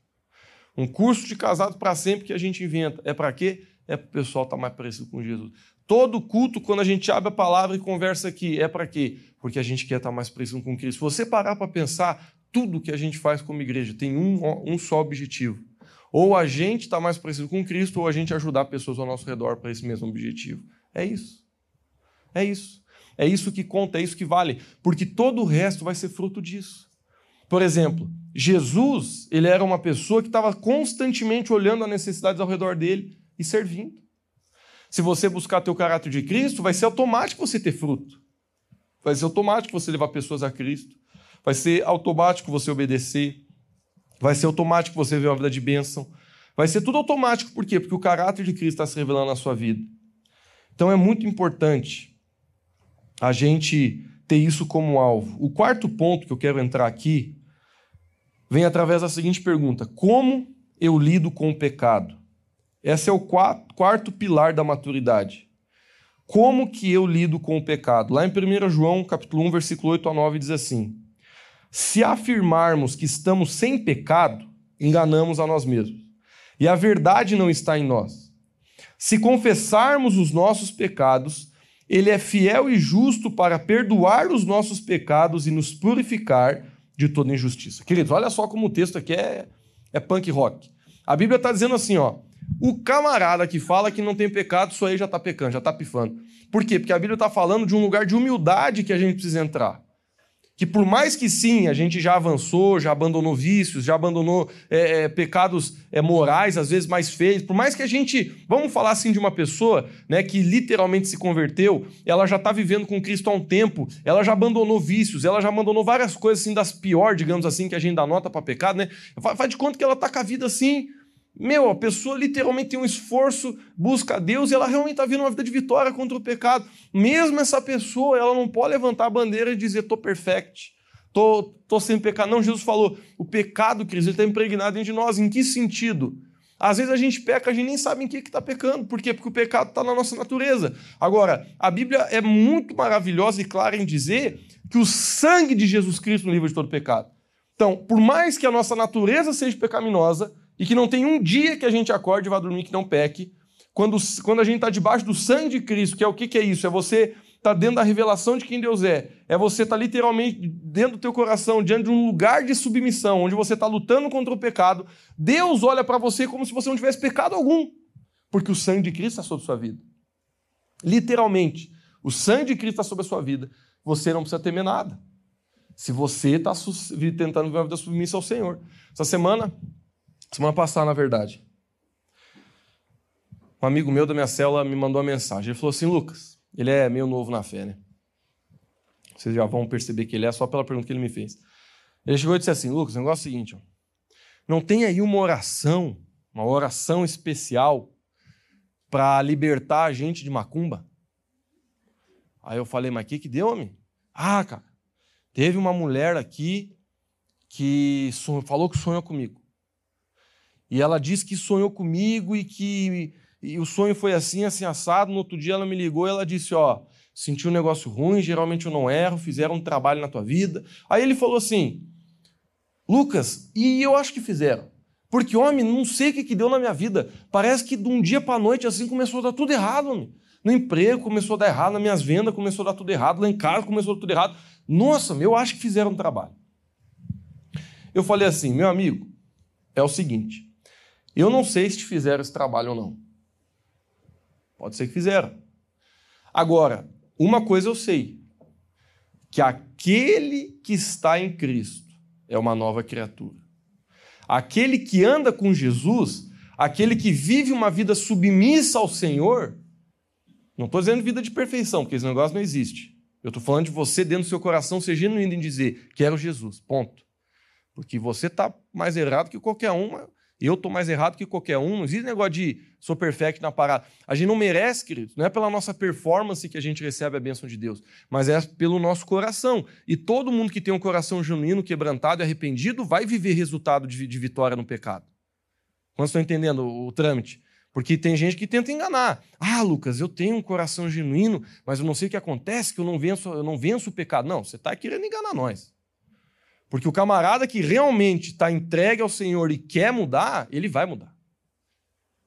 Um curso de casado para sempre que a gente inventa é para quê? É para o pessoal estar tá mais parecido com Jesus. Todo culto, quando a gente abre a palavra e conversa aqui, é para quê? Porque a gente quer estar tá mais parecido com Cristo. Se você parar para pensar, tudo que a gente faz como igreja tem um, um só objetivo: ou a gente está mais parecido com Cristo, ou a gente ajudar pessoas ao nosso redor para esse mesmo objetivo. É isso. É isso. É isso que conta, é isso que vale. Porque todo o resto vai ser fruto disso. Por exemplo, Jesus, ele era uma pessoa que estava constantemente olhando as necessidades ao redor dele e servindo. Se você buscar teu caráter de Cristo, vai ser automático você ter fruto. Vai ser automático você levar pessoas a Cristo. Vai ser automático você obedecer. Vai ser automático você viver uma vida de bênção. Vai ser tudo automático. Por quê? Porque o caráter de Cristo está se revelando na sua vida. Então é muito importante a gente ter isso como alvo. O quarto ponto que eu quero entrar aqui vem através da seguinte pergunta: Como eu lido com o pecado? Esse é o quarto pilar da maturidade. Como que eu lido com o pecado? Lá em 1 João, capítulo 1, versículo 8 a 9, diz assim: se afirmarmos que estamos sem pecado, enganamos a nós mesmos. E a verdade não está em nós. Se confessarmos os nossos pecados, ele é fiel e justo para perdoar os nossos pecados e nos purificar de toda injustiça. Queridos, olha só como o texto aqui é, é punk rock. A Bíblia está dizendo assim, ó. O camarada que fala que não tem pecado, isso aí já está pecando, já está pifando. Por quê? Porque a Bíblia está falando de um lugar de humildade que a gente precisa entrar que por mais que sim, a gente já avançou, já abandonou vícios, já abandonou é, é, pecados é, morais, às vezes mais feios, por mais que a gente, vamos falar assim de uma pessoa né, que literalmente se converteu, ela já está vivendo com Cristo há um tempo, ela já abandonou vícios, ela já abandonou várias coisas assim das piores, digamos assim, que a gente dá nota para pecado, né? Faz de conta que ela está com a vida assim, meu, a pessoa literalmente tem um esforço, busca a Deus e ela realmente está vivendo uma vida de vitória contra o pecado. Mesmo essa pessoa, ela não pode levantar a bandeira e dizer, estou perfect, estou tô, tô sem pecado. Não, Jesus falou, o pecado, Cristo, está impregnado dentro de nós. Em que sentido? Às vezes a gente peca, a gente nem sabe em que está pecando. Por quê? Porque o pecado está na nossa natureza. Agora, a Bíblia é muito maravilhosa e clara em dizer que o sangue de Jesus Cristo nos livra de todo pecado. Então, por mais que a nossa natureza seja pecaminosa, e que não tem um dia que a gente acorde e vá dormir que não peque. Quando, quando a gente está debaixo do sangue de Cristo, que é o que, que é isso? É você estar tá dentro da revelação de quem Deus é. É você estar tá literalmente dentro do teu coração, diante de um lugar de submissão, onde você está lutando contra o pecado. Deus olha para você como se você não tivesse pecado algum, porque o sangue de Cristo está sobre a sua vida. Literalmente, o sangue de Cristo está sobre a sua vida. Você não precisa temer nada. Se você está tentando viver uma vida submissa ao Senhor. Essa semana, semana passada, na verdade, um amigo meu da minha célula me mandou uma mensagem. Ele falou assim: Lucas, ele é meio novo na fé, né? Vocês já vão perceber que ele é só pela pergunta que ele me fez. Ele chegou e disse assim: Lucas, o negócio é o seguinte, ó, não tem aí uma oração, uma oração especial para libertar a gente de macumba? Aí eu falei, mas o que, que deu, homem? Ah, cara, Teve uma mulher aqui que falou que sonhou comigo. E ela disse que sonhou comigo e que e o sonho foi assim, assim, assado. No outro dia ela me ligou e ela disse: Ó, senti um negócio ruim, geralmente eu não erro, fizeram um trabalho na tua vida. Aí ele falou assim: Lucas, e eu acho que fizeram. Porque, homem, não sei o que, que deu na minha vida. Parece que de um dia para noite assim começou a dar tudo errado, homem. No emprego começou a dar errado, nas minhas vendas começou a dar tudo errado, lá em casa começou a dar tudo errado. Nossa, eu acho que fizeram um trabalho. Eu falei assim, meu amigo, é o seguinte, eu não sei se te fizeram esse trabalho ou não. Pode ser que fizeram. Agora, uma coisa eu sei, que aquele que está em Cristo é uma nova criatura. Aquele que anda com Jesus, aquele que vive uma vida submissa ao Senhor, não estou dizendo vida de perfeição, porque esse negócio não existe. Eu estou falando de você dentro do seu coração ser genuíno em dizer: quero Jesus, ponto. Porque você está mais errado que qualquer um, eu estou mais errado que qualquer um. Não existe negócio de sou perfeito na parada. A gente não merece, querido. Não é pela nossa performance que a gente recebe a bênção de Deus, mas é pelo nosso coração. E todo mundo que tem um coração genuíno, quebrantado e arrependido vai viver resultado de, de vitória no pecado. Quantos estão entendendo o, o trâmite? Porque tem gente que tenta enganar. Ah, Lucas, eu tenho um coração genuíno, mas eu não sei o que acontece, que eu não venço, eu não venço o pecado. Não, você está querendo enganar nós. Porque o camarada que realmente está entregue ao Senhor e quer mudar, ele vai mudar.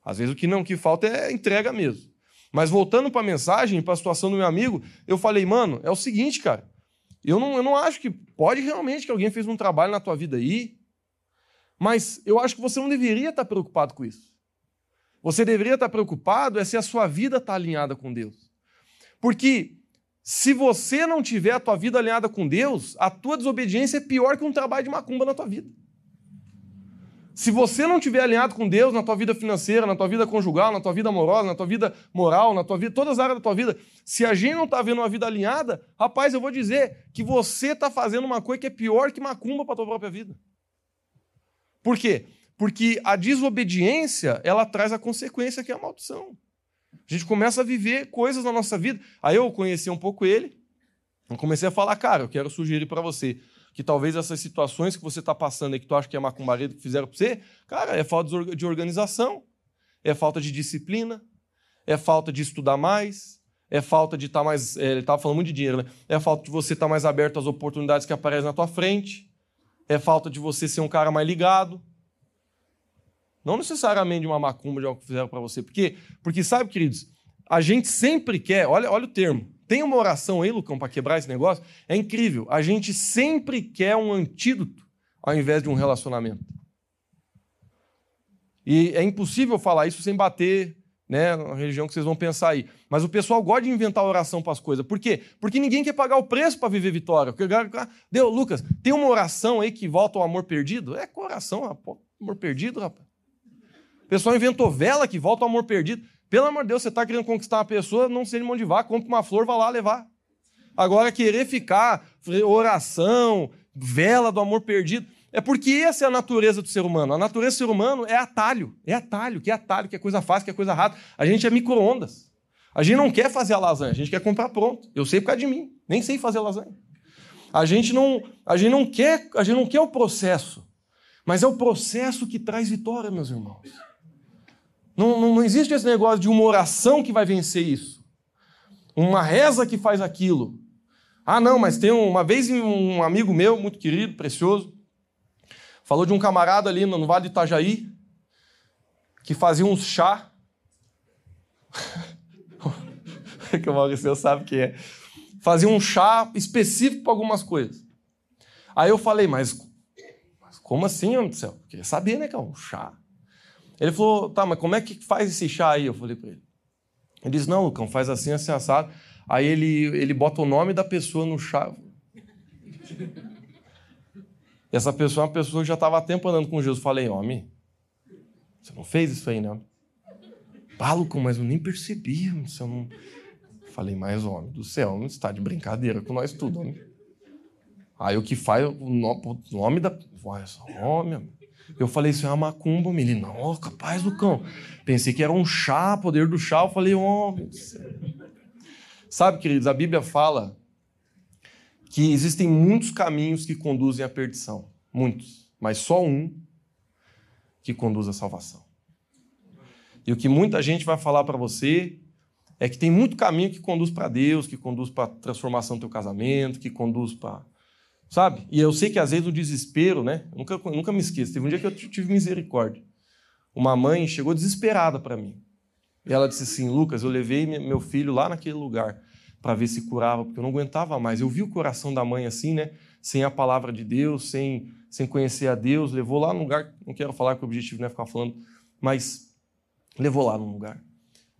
Às vezes o que não que falta é entrega mesmo. Mas voltando para a mensagem, para a situação do meu amigo, eu falei, mano, é o seguinte, cara. Eu não, eu não acho que pode realmente que alguém fez um trabalho na tua vida aí, mas eu acho que você não deveria estar preocupado com isso. Você deveria estar preocupado é se a sua vida está alinhada com Deus. Porque se você não tiver a tua vida alinhada com Deus, a tua desobediência é pior que um trabalho de macumba na tua vida. Se você não tiver alinhado com Deus na tua vida financeira, na tua vida conjugal, na tua vida amorosa, na tua vida moral, na tua vida, todas as áreas da tua vida, se a gente não está vendo uma vida alinhada, rapaz, eu vou dizer que você está fazendo uma coisa que é pior que macumba para a tua própria vida. Por quê? Porque a desobediência, ela traz a consequência que é a maldição. A gente começa a viver coisas na nossa vida. Aí eu conheci um pouco ele, eu comecei a falar, cara, eu quero sugerir para você que talvez essas situações que você está passando e que tu acha que é macumbareiro que fizeram para você, cara, é falta de organização, é falta de disciplina, é falta de estudar mais, é falta de estar tá mais. É, ele estava falando muito de dinheiro, né? É falta de você estar tá mais aberto às oportunidades que aparecem na tua frente, é falta de você ser um cara mais ligado. Não necessariamente uma macumba de algo que fizeram para você. Porque, porque, sabe, queridos, a gente sempre quer, olha, olha o termo. Tem uma oração aí, Lucão, para quebrar esse negócio? É incrível. A gente sempre quer um antídoto ao invés de um relacionamento. E é impossível falar isso sem bater né, na religião que vocês vão pensar aí. Mas o pessoal gosta de inventar oração para as coisas. Por quê? Porque ninguém quer pagar o preço para viver vitória. Porque, deu, Lucas, tem uma oração aí que volta ao amor perdido? É coração, amor perdido, rapaz pessoal inventou vela que volta ao amor perdido. Pelo amor de Deus, você está querendo conquistar uma pessoa, não mão de vaca, compra uma flor, vá lá levar. Agora, querer ficar, oração, vela do amor perdido, é porque essa é a natureza do ser humano. A natureza do ser humano é atalho. É atalho, que é atalho, que é coisa fácil, que é coisa rápida. A gente é micro-ondas. A gente não quer fazer a lasanha, a gente quer comprar pronto. Eu sei por causa de mim, nem sei fazer lasanha. A gente não, a gente não quer, a gente não quer o processo, mas é o processo que traz vitória, meus irmãos. Não, não, não existe esse negócio de uma oração que vai vencer isso. Uma reza que faz aquilo. Ah, não, mas tem uma vez um amigo meu, muito querido, precioso, falou de um camarada ali no Vale de Itajaí, que fazia um chá. (laughs) que o Maurício sabe que é. Fazia um chá específico para algumas coisas. Aí eu falei, mas, mas como assim, Deus do céu? Eu queria saber, né, que é um chá. Ele falou, tá, mas como é que faz esse chá aí? Eu falei para ele. Ele disse, não, Lucão, faz assim, assim, assado. Aí ele, ele bota o nome da pessoa no chá. Essa pessoa é uma pessoa que já estava há tempo andando com Jesus. Falei, homem, você não fez isso aí, não? Ah, Lucão, mas eu nem percebi. Você não... Falei, mas homem do céu, não está de brincadeira com nós tudo, homem. Aí o que faz, o nome da. Homem, eu falei, isso é uma macumba, ele, não, capaz, Lucão. Pensei que era um chá, poder do chá. Eu falei, homem. Sabe, queridos, a Bíblia fala que existem muitos caminhos que conduzem à perdição. Muitos. Mas só um que conduz à salvação. E o que muita gente vai falar para você é que tem muito caminho que conduz para Deus, que conduz para transformação do teu casamento, que conduz para Sabe? E eu sei que às vezes o desespero, né? Eu nunca, nunca me esqueço. Teve um dia que eu tive misericórdia. Uma mãe chegou desesperada para mim. E ela disse assim: Lucas, eu levei meu filho lá naquele lugar para ver se curava, porque eu não aguentava mais. Eu vi o coração da mãe assim, né? Sem a palavra de Deus, sem, sem conhecer a Deus. Levou lá num lugar, não quero falar que o objetivo não é ficar falando, mas levou lá num lugar.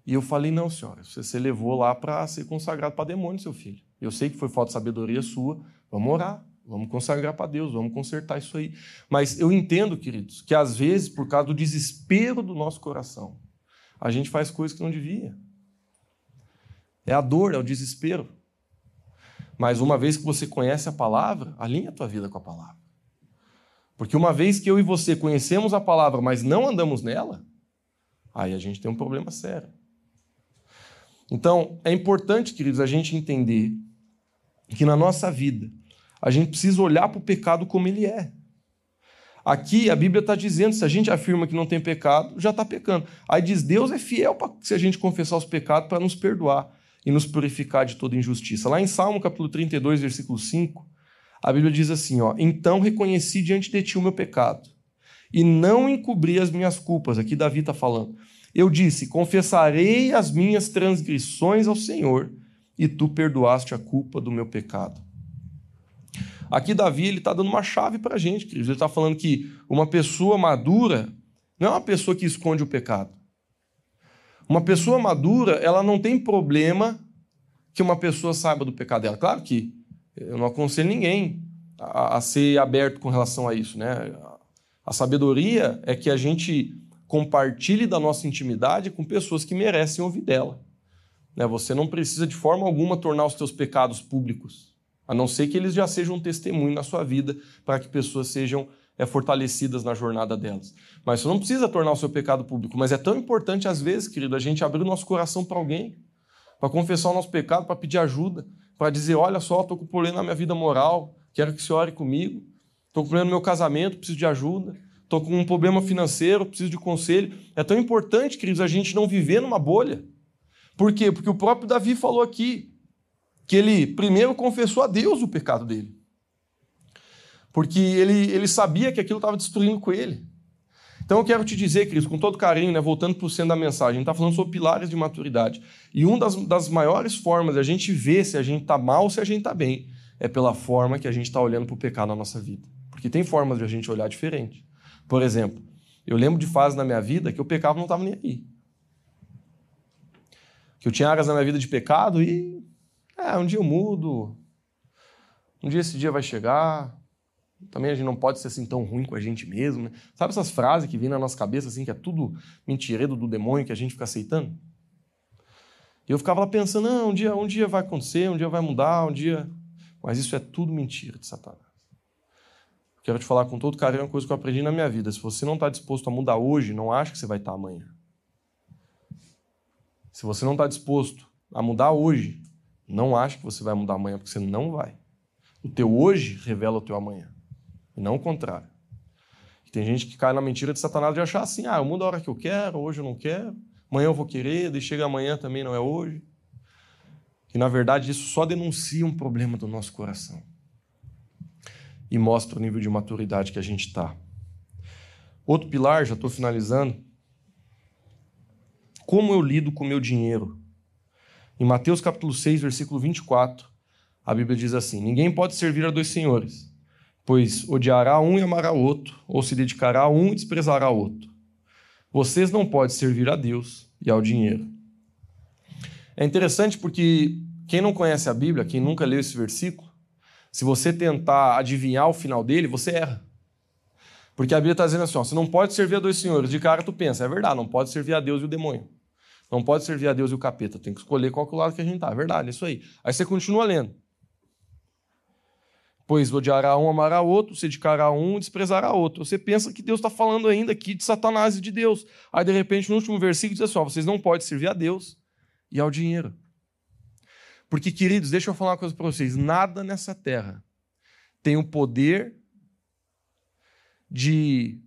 E eu falei: não, senhora, você levou lá para ser consagrado para demônio, seu filho. Eu sei que foi falta de sabedoria sua, vamos orar. Vamos consagrar para Deus, vamos consertar isso aí. Mas eu entendo, queridos, que às vezes, por causa do desespero do nosso coração, a gente faz coisas que não devia. É a dor, é o desespero. Mas uma vez que você conhece a palavra, alinha a tua vida com a palavra. Porque uma vez que eu e você conhecemos a palavra, mas não andamos nela, aí a gente tem um problema sério. Então, é importante, queridos, a gente entender que na nossa vida, a gente precisa olhar para o pecado como ele é. Aqui a Bíblia está dizendo: se a gente afirma que não tem pecado, já está pecando. Aí diz: Deus é fiel para se a gente confessar os pecados para nos perdoar e nos purificar de toda injustiça. Lá em Salmo capítulo 32, versículo 5, a Bíblia diz assim: ó, Então reconheci diante de ti o meu pecado e não encobri as minhas culpas. Aqui Davi está falando. Eu disse: Confessarei as minhas transgressões ao Senhor, e tu perdoaste a culpa do meu pecado. Aqui Davi ele está dando uma chave para a gente, queridos. Ele está falando que uma pessoa madura não é uma pessoa que esconde o pecado. Uma pessoa madura, ela não tem problema que uma pessoa saiba do pecado dela. Claro que eu não aconselho ninguém a, a ser aberto com relação a isso, né? A sabedoria é que a gente compartilhe da nossa intimidade com pessoas que merecem ouvir dela. Né? Você não precisa de forma alguma tornar os teus pecados públicos. A não ser que eles já sejam um testemunho na sua vida para que pessoas sejam é, fortalecidas na jornada delas. Mas você não precisa tornar o seu pecado público. Mas é tão importante, às vezes, querido, a gente abrir o nosso coração para alguém, para confessar o nosso pecado, para pedir ajuda, para dizer: olha só, estou com problema na minha vida moral, quero que você ore comigo. Estou com problema no meu casamento, preciso de ajuda. Estou com um problema financeiro, preciso de conselho. É tão importante, queridos, a gente não viver numa bolha. Por quê? Porque o próprio Davi falou aqui: que ele primeiro confessou a Deus o pecado dele. Porque ele, ele sabia que aquilo estava destruindo com ele. Então eu quero te dizer, Cris, com todo carinho, né, voltando para o centro da mensagem, está falando sobre pilares de maturidade. E uma das, das maiores formas de a gente ver se a gente está mal ou se a gente está bem é pela forma que a gente está olhando para o pecado na nossa vida. Porque tem formas de a gente olhar diferente. Por exemplo, eu lembro de fases na minha vida que eu pecava e não estava nem aí. Que eu tinha áreas na minha vida de pecado e é, um dia eu mudo, um dia esse dia vai chegar. Também a gente não pode ser assim tão ruim com a gente mesmo, né? Sabe essas frases que vêm na nossa cabeça assim, que é tudo mentiredo do demônio que a gente fica aceitando? E eu ficava lá pensando, não, um dia, um dia vai acontecer, um dia vai mudar, um dia. Mas isso é tudo mentira de Satanás. Quero te falar com todo carinho uma coisa que eu aprendi na minha vida. Se você não está disposto a mudar hoje, não acha que você vai estar amanhã. Se você não está disposto a mudar hoje, não ache que você vai mudar amanhã, porque você não vai. O teu hoje revela o teu amanhã. E não o contrário. Tem gente que cai na mentira de Satanás de achar assim: ah, eu mudo a hora que eu quero, hoje eu não quero, amanhã eu vou querer, e chega amanhã também não é hoje. E na verdade isso só denuncia um problema do nosso coração e mostra o nível de maturidade que a gente está. Outro pilar, já estou finalizando, como eu lido com o meu dinheiro. Em Mateus capítulo 6, versículo 24, a Bíblia diz assim: Ninguém pode servir a dois senhores, pois odiará um e amará outro, ou se dedicará a um e desprezará o outro. Vocês não podem servir a Deus e ao dinheiro. É interessante porque quem não conhece a Bíblia, quem nunca leu esse versículo, se você tentar adivinhar o final dele, você erra. Porque a Bíblia está dizendo assim: ó, você não pode servir a dois senhores. De cara tu pensa, é verdade, não pode servir a Deus e o demônio. Não pode servir a Deus e o capeta. Tem que escolher qual que é o lado que a gente está. É verdade, é isso aí. Aí você continua lendo. Pois odiará um, amará outro, se dedicará a um, desprezará outro. Você pensa que Deus está falando ainda aqui de Satanás e de Deus. Aí, de repente, no último versículo diz assim: ó, vocês não podem servir a Deus e ao dinheiro. Porque, queridos, deixa eu falar uma coisa para vocês: nada nessa terra tem o poder de.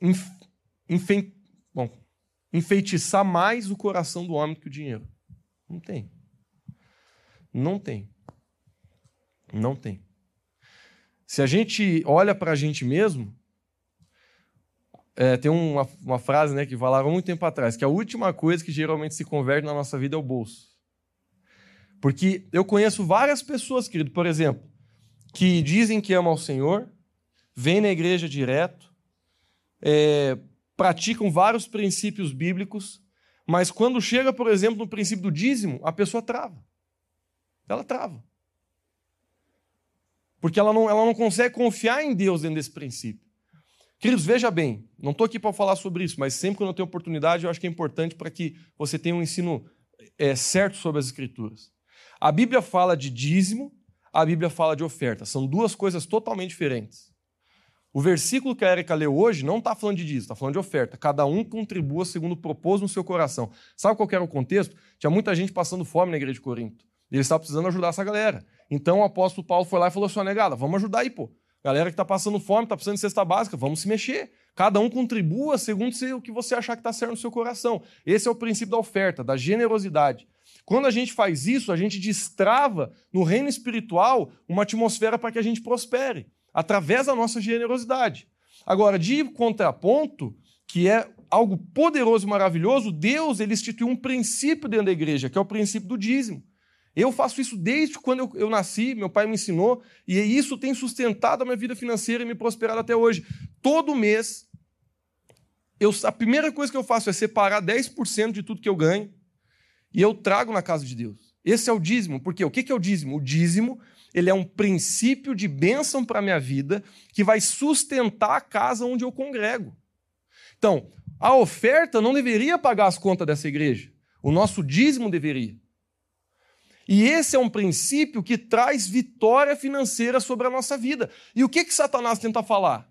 Bom, enfeitiçar mais o coração do homem que o dinheiro. Não tem. Não tem. Não tem. Se a gente olha para a gente mesmo, é, tem uma, uma frase né, que falaram muito tempo atrás, que a última coisa que geralmente se converte na nossa vida é o bolso. Porque eu conheço várias pessoas, querido, por exemplo, que dizem que amam ao Senhor, vêm na igreja direto, é, praticam vários princípios bíblicos, mas quando chega, por exemplo, no princípio do dízimo, a pessoa trava. Ela trava. Porque ela não, ela não consegue confiar em Deus dentro desse princípio. Queridos, veja bem, não estou aqui para falar sobre isso, mas sempre que eu tenho oportunidade, eu acho que é importante para que você tenha um ensino é, certo sobre as Escrituras. A Bíblia fala de dízimo, a Bíblia fala de oferta. São duas coisas totalmente diferentes. O versículo que a Erika leu hoje não está falando de dízimo, está falando de oferta. Cada um contribua segundo propôs no seu coração. Sabe qual era o contexto? Tinha muita gente passando fome na igreja de Corinto. E eles estavam precisando ajudar essa galera. Então o apóstolo Paulo foi lá e falou assim: negada, vamos ajudar aí, pô. Galera que está passando fome, está precisando de cesta básica, vamos se mexer. Cada um contribua segundo o que você achar que está certo no seu coração. Esse é o princípio da oferta, da generosidade. Quando a gente faz isso, a gente destrava no reino espiritual uma atmosfera para que a gente prospere, através da nossa generosidade. Agora, de contraponto, que é algo poderoso e maravilhoso, Deus ele instituiu um princípio dentro da igreja, que é o princípio do dízimo. Eu faço isso desde quando eu, eu, nasci, meu pai me ensinou, e isso tem sustentado a minha vida financeira e me prosperado até hoje. Todo mês, eu, a primeira coisa que eu faço é separar 10% de tudo que eu ganho e eu trago na casa de Deus. Esse é o dízimo. Porque o que é o dízimo? O dízimo ele é um princípio de bênção para a minha vida que vai sustentar a casa onde eu congrego. Então, a oferta não deveria pagar as contas dessa igreja. O nosso dízimo deveria. E esse é um princípio que traz vitória financeira sobre a nossa vida. E o que que Satanás tenta falar?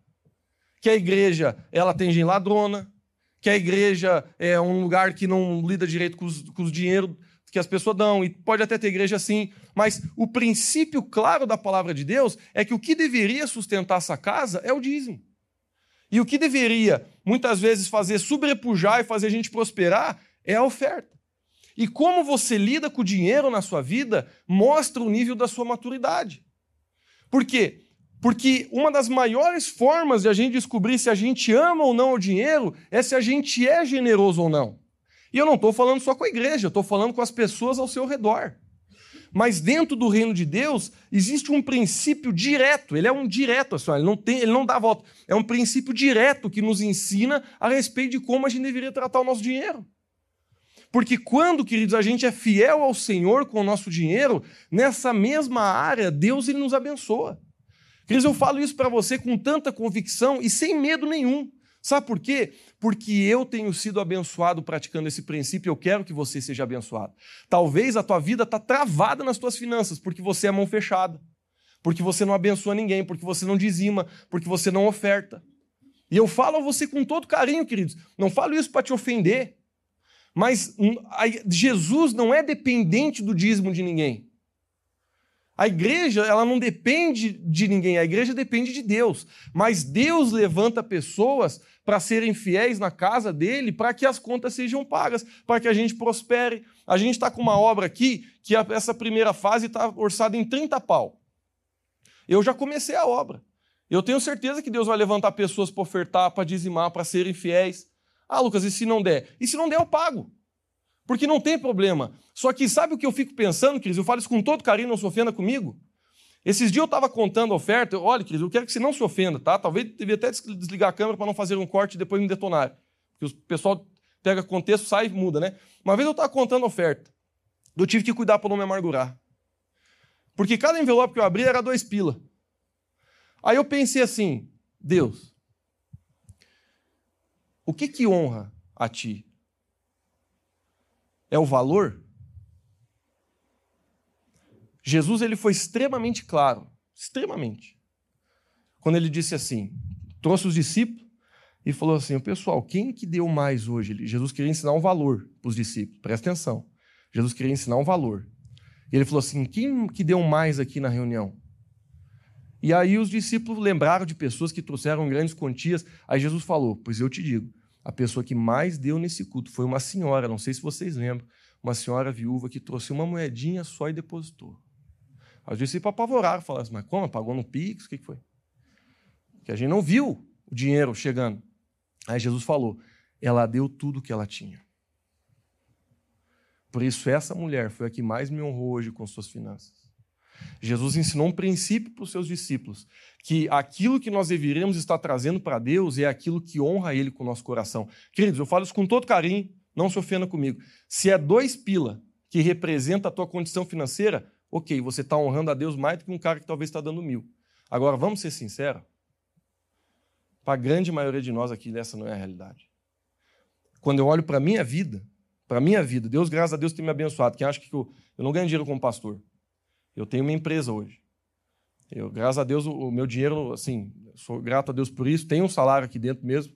Que a igreja ela tem gente ladrona, que a igreja é um lugar que não lida direito com os, com os dinheiros que as pessoas dão, e pode até ter igreja assim, mas o princípio claro da palavra de Deus é que o que deveria sustentar essa casa é o dízimo. E o que deveria, muitas vezes, fazer sobrepujar e fazer a gente prosperar é a oferta. E como você lida com o dinheiro na sua vida mostra o nível da sua maturidade. Por quê? Porque uma das maiores formas de a gente descobrir se a gente ama ou não o dinheiro é se a gente é generoso ou não. E eu não estou falando só com a igreja, estou falando com as pessoas ao seu redor. Mas dentro do reino de Deus existe um princípio direto, ele é um direto, assim, ele, não tem, ele não dá volta. É um princípio direto que nos ensina a respeito de como a gente deveria tratar o nosso dinheiro. Porque quando, queridos, a gente é fiel ao Senhor com o nosso dinheiro, nessa mesma área, Deus ele nos abençoa. Queridos, eu falo isso para você com tanta convicção e sem medo nenhum. Sabe por quê? Porque eu tenho sido abençoado praticando esse princípio, eu quero que você seja abençoado. Talvez a tua vida está travada nas tuas finanças, porque você é mão fechada, porque você não abençoa ninguém, porque você não dizima, porque você não oferta. E eu falo a você com todo carinho, queridos. Não falo isso para te ofender, mas Jesus não é dependente do dízimo de ninguém. A igreja, ela não depende de ninguém, a igreja depende de Deus. Mas Deus levanta pessoas para serem fiéis na casa dele, para que as contas sejam pagas, para que a gente prospere. A gente está com uma obra aqui que essa primeira fase está orçada em 30 pau. Eu já comecei a obra. Eu tenho certeza que Deus vai levantar pessoas para ofertar, para dizimar, para serem fiéis. Ah, Lucas, e se não der? E se não der, eu pago. Porque não tem problema. Só que sabe o que eu fico pensando, Cris? Eu falo isso com todo carinho, não se ofenda comigo. Esses dias eu estava contando a oferta. Olha, Cris, eu quero que você não se ofenda, tá? Talvez devia até desligar a câmera para não fazer um corte e depois me detonar. Porque o pessoal pega contexto, sai e muda, né? Uma vez eu estava contando a oferta. Eu tive que cuidar para não me amargurar. Porque cada envelope que eu abri era dois pila. Aí eu pensei assim, Deus, o que que honra a ti? É o valor? Jesus ele foi extremamente claro, extremamente. Quando ele disse assim, trouxe os discípulos e falou assim, pessoal, quem que deu mais hoje? Jesus queria ensinar um valor para os discípulos, presta atenção. Jesus queria ensinar um valor. E ele falou assim, quem que deu mais aqui na reunião? E aí os discípulos lembraram de pessoas que trouxeram grandes quantias. Aí Jesus falou: Pois eu te digo, a pessoa que mais deu nesse culto foi uma senhora, não sei se vocês lembram, uma senhora viúva que trouxe uma moedinha só e depositou. Os discípulos apavoraram, falaram assim: Mas como? Pagou no Pix? O que foi? Que a gente não viu o dinheiro chegando. Aí Jesus falou: Ela deu tudo o que ela tinha. Por isso, essa mulher foi a que mais me honrou hoje com suas finanças. Jesus ensinou um princípio para os seus discípulos, que aquilo que nós deveríamos estar trazendo para Deus é aquilo que honra Ele com o nosso coração. Queridos, eu falo isso com todo carinho, não se ofenda comigo. Se é dois pila que representa a tua condição financeira, ok, você está honrando a Deus mais do que um cara que talvez está dando mil. Agora, vamos ser sinceros, para a grande maioria de nós aqui, essa não é a realidade. Quando eu olho para a minha vida, para a minha vida, Deus, graças a Deus, tem me abençoado. Quem acha que eu, eu não ganho dinheiro como pastor? Eu tenho uma empresa hoje. Eu, graças a Deus, o, meu dinheiro, assim, sou grato a Deus por isso. Tenho um salário aqui dentro mesmo,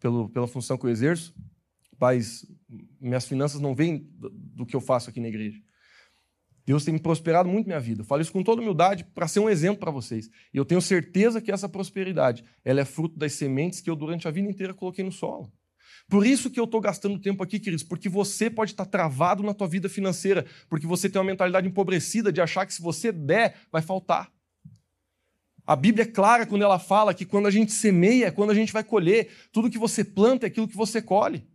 pelo, pela função que eu exerço, mas minhas finanças não vêm do, do que eu faço aqui na igreja. Deus tem prosperado muito minha vida. Eu falo isso com toda humildade para ser um exemplo para vocês. E eu tenho certeza que essa prosperidade ela é fruto das sementes que eu durante a vida inteira coloquei no solo. Por isso que eu estou gastando tempo aqui, queridos, porque você pode estar travado na tua vida financeira, porque você tem uma mentalidade empobrecida de achar que se você der, vai faltar. A Bíblia é clara quando ela fala que quando a gente semeia é quando a gente vai colher. Tudo que você planta é aquilo que você colhe.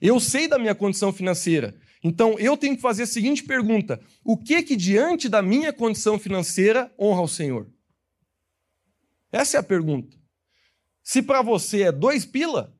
Eu sei da minha condição financeira. Então eu tenho que fazer a seguinte pergunta: o que que diante da minha condição financeira honra ao Senhor? Essa é a pergunta. Se para você é dois pila,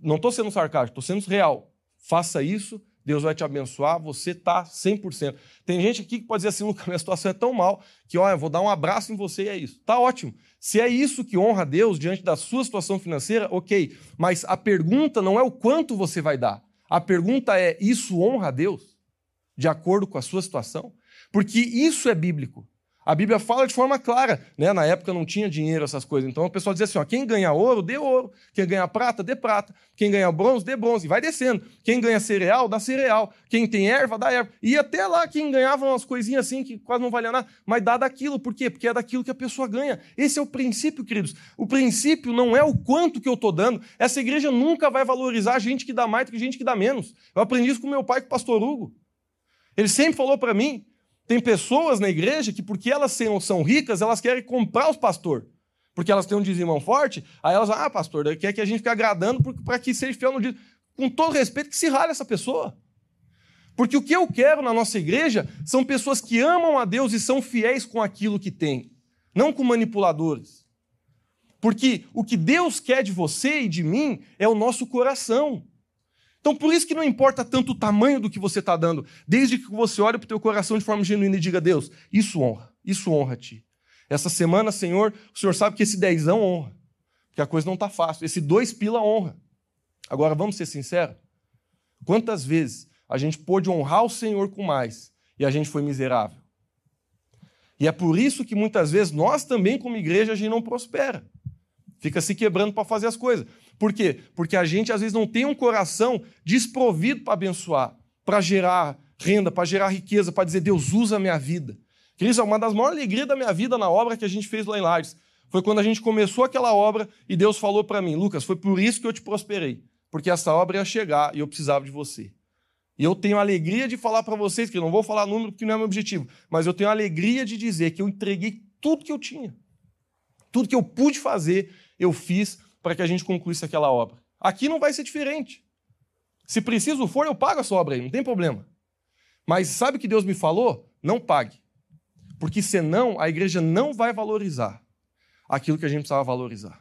não estou sendo sarcástico, estou sendo real. Faça isso, Deus vai te abençoar, você está 100%. Tem gente aqui que pode dizer assim, Lucas, minha situação é tão mal que, olha, vou dar um abraço em você e é isso. Está ótimo. Se é isso que honra a Deus diante da sua situação financeira, ok. Mas a pergunta não é o quanto você vai dar. A pergunta é, isso honra a Deus? De acordo com a sua situação? Porque isso é bíblico. A Bíblia fala de forma clara, né? Na época não tinha dinheiro, essas coisas. Então o pessoal dizia assim: ó, quem ganha ouro, dê ouro. Quem ganha prata, dê prata. Quem ganha bronze, dê bronze. E vai descendo. Quem ganha cereal, dá cereal. Quem tem erva, dá erva. E até lá quem ganhava umas coisinhas assim que quase não valia nada, mas dá daquilo. Por quê? Porque é daquilo que a pessoa ganha. Esse é o princípio, queridos. O princípio não é o quanto que eu estou dando. Essa igreja nunca vai valorizar gente que dá mais do que gente que dá menos. Eu aprendi isso com meu pai, com o pastor Hugo. Ele sempre falou para mim tem pessoas na igreja que, porque elas são ricas, elas querem comprar os pastores. Porque elas têm um dizimão forte, aí elas, ah, pastor, quer que a gente fique agradando para que seja fiel no dízimo. Com todo respeito, que se rale essa pessoa. Porque o que eu quero na nossa igreja são pessoas que amam a Deus e são fiéis com aquilo que têm, não com manipuladores. Porque o que Deus quer de você e de mim é o nosso coração. Então, por isso que não importa tanto o tamanho do que você está dando, desde que você olhe para o teu coração de forma genuína e diga, Deus, isso honra, isso honra a ti. Essa semana, Senhor, o Senhor sabe que esse dezão honra, porque a coisa não está fácil. Esse dois pila honra. Agora, vamos ser sinceros? Quantas vezes a gente pôde honrar o Senhor com mais e a gente foi miserável? E é por isso que muitas vezes nós também, como igreja, a gente não prospera. Fica se quebrando para fazer as coisas. Por quê? Porque a gente às vezes não tem um coração desprovido para abençoar, para gerar renda, para gerar riqueza, para dizer, Deus usa a minha vida. Queridos, uma das maiores alegrias da minha vida na obra que a gente fez lá em Lages foi quando a gente começou aquela obra e Deus falou para mim, Lucas, foi por isso que eu te prosperei, porque essa obra ia chegar e eu precisava de você. E eu tenho a alegria de falar para vocês, que eu não vou falar número porque não é meu objetivo, mas eu tenho a alegria de dizer que eu entreguei tudo que eu tinha. Tudo que eu pude fazer, eu fiz para que a gente concluísse aquela obra. Aqui não vai ser diferente. Se preciso for, eu pago a sua obra aí, não tem problema. Mas sabe o que Deus me falou? Não pague. Porque senão a igreja não vai valorizar aquilo que a gente precisava valorizar.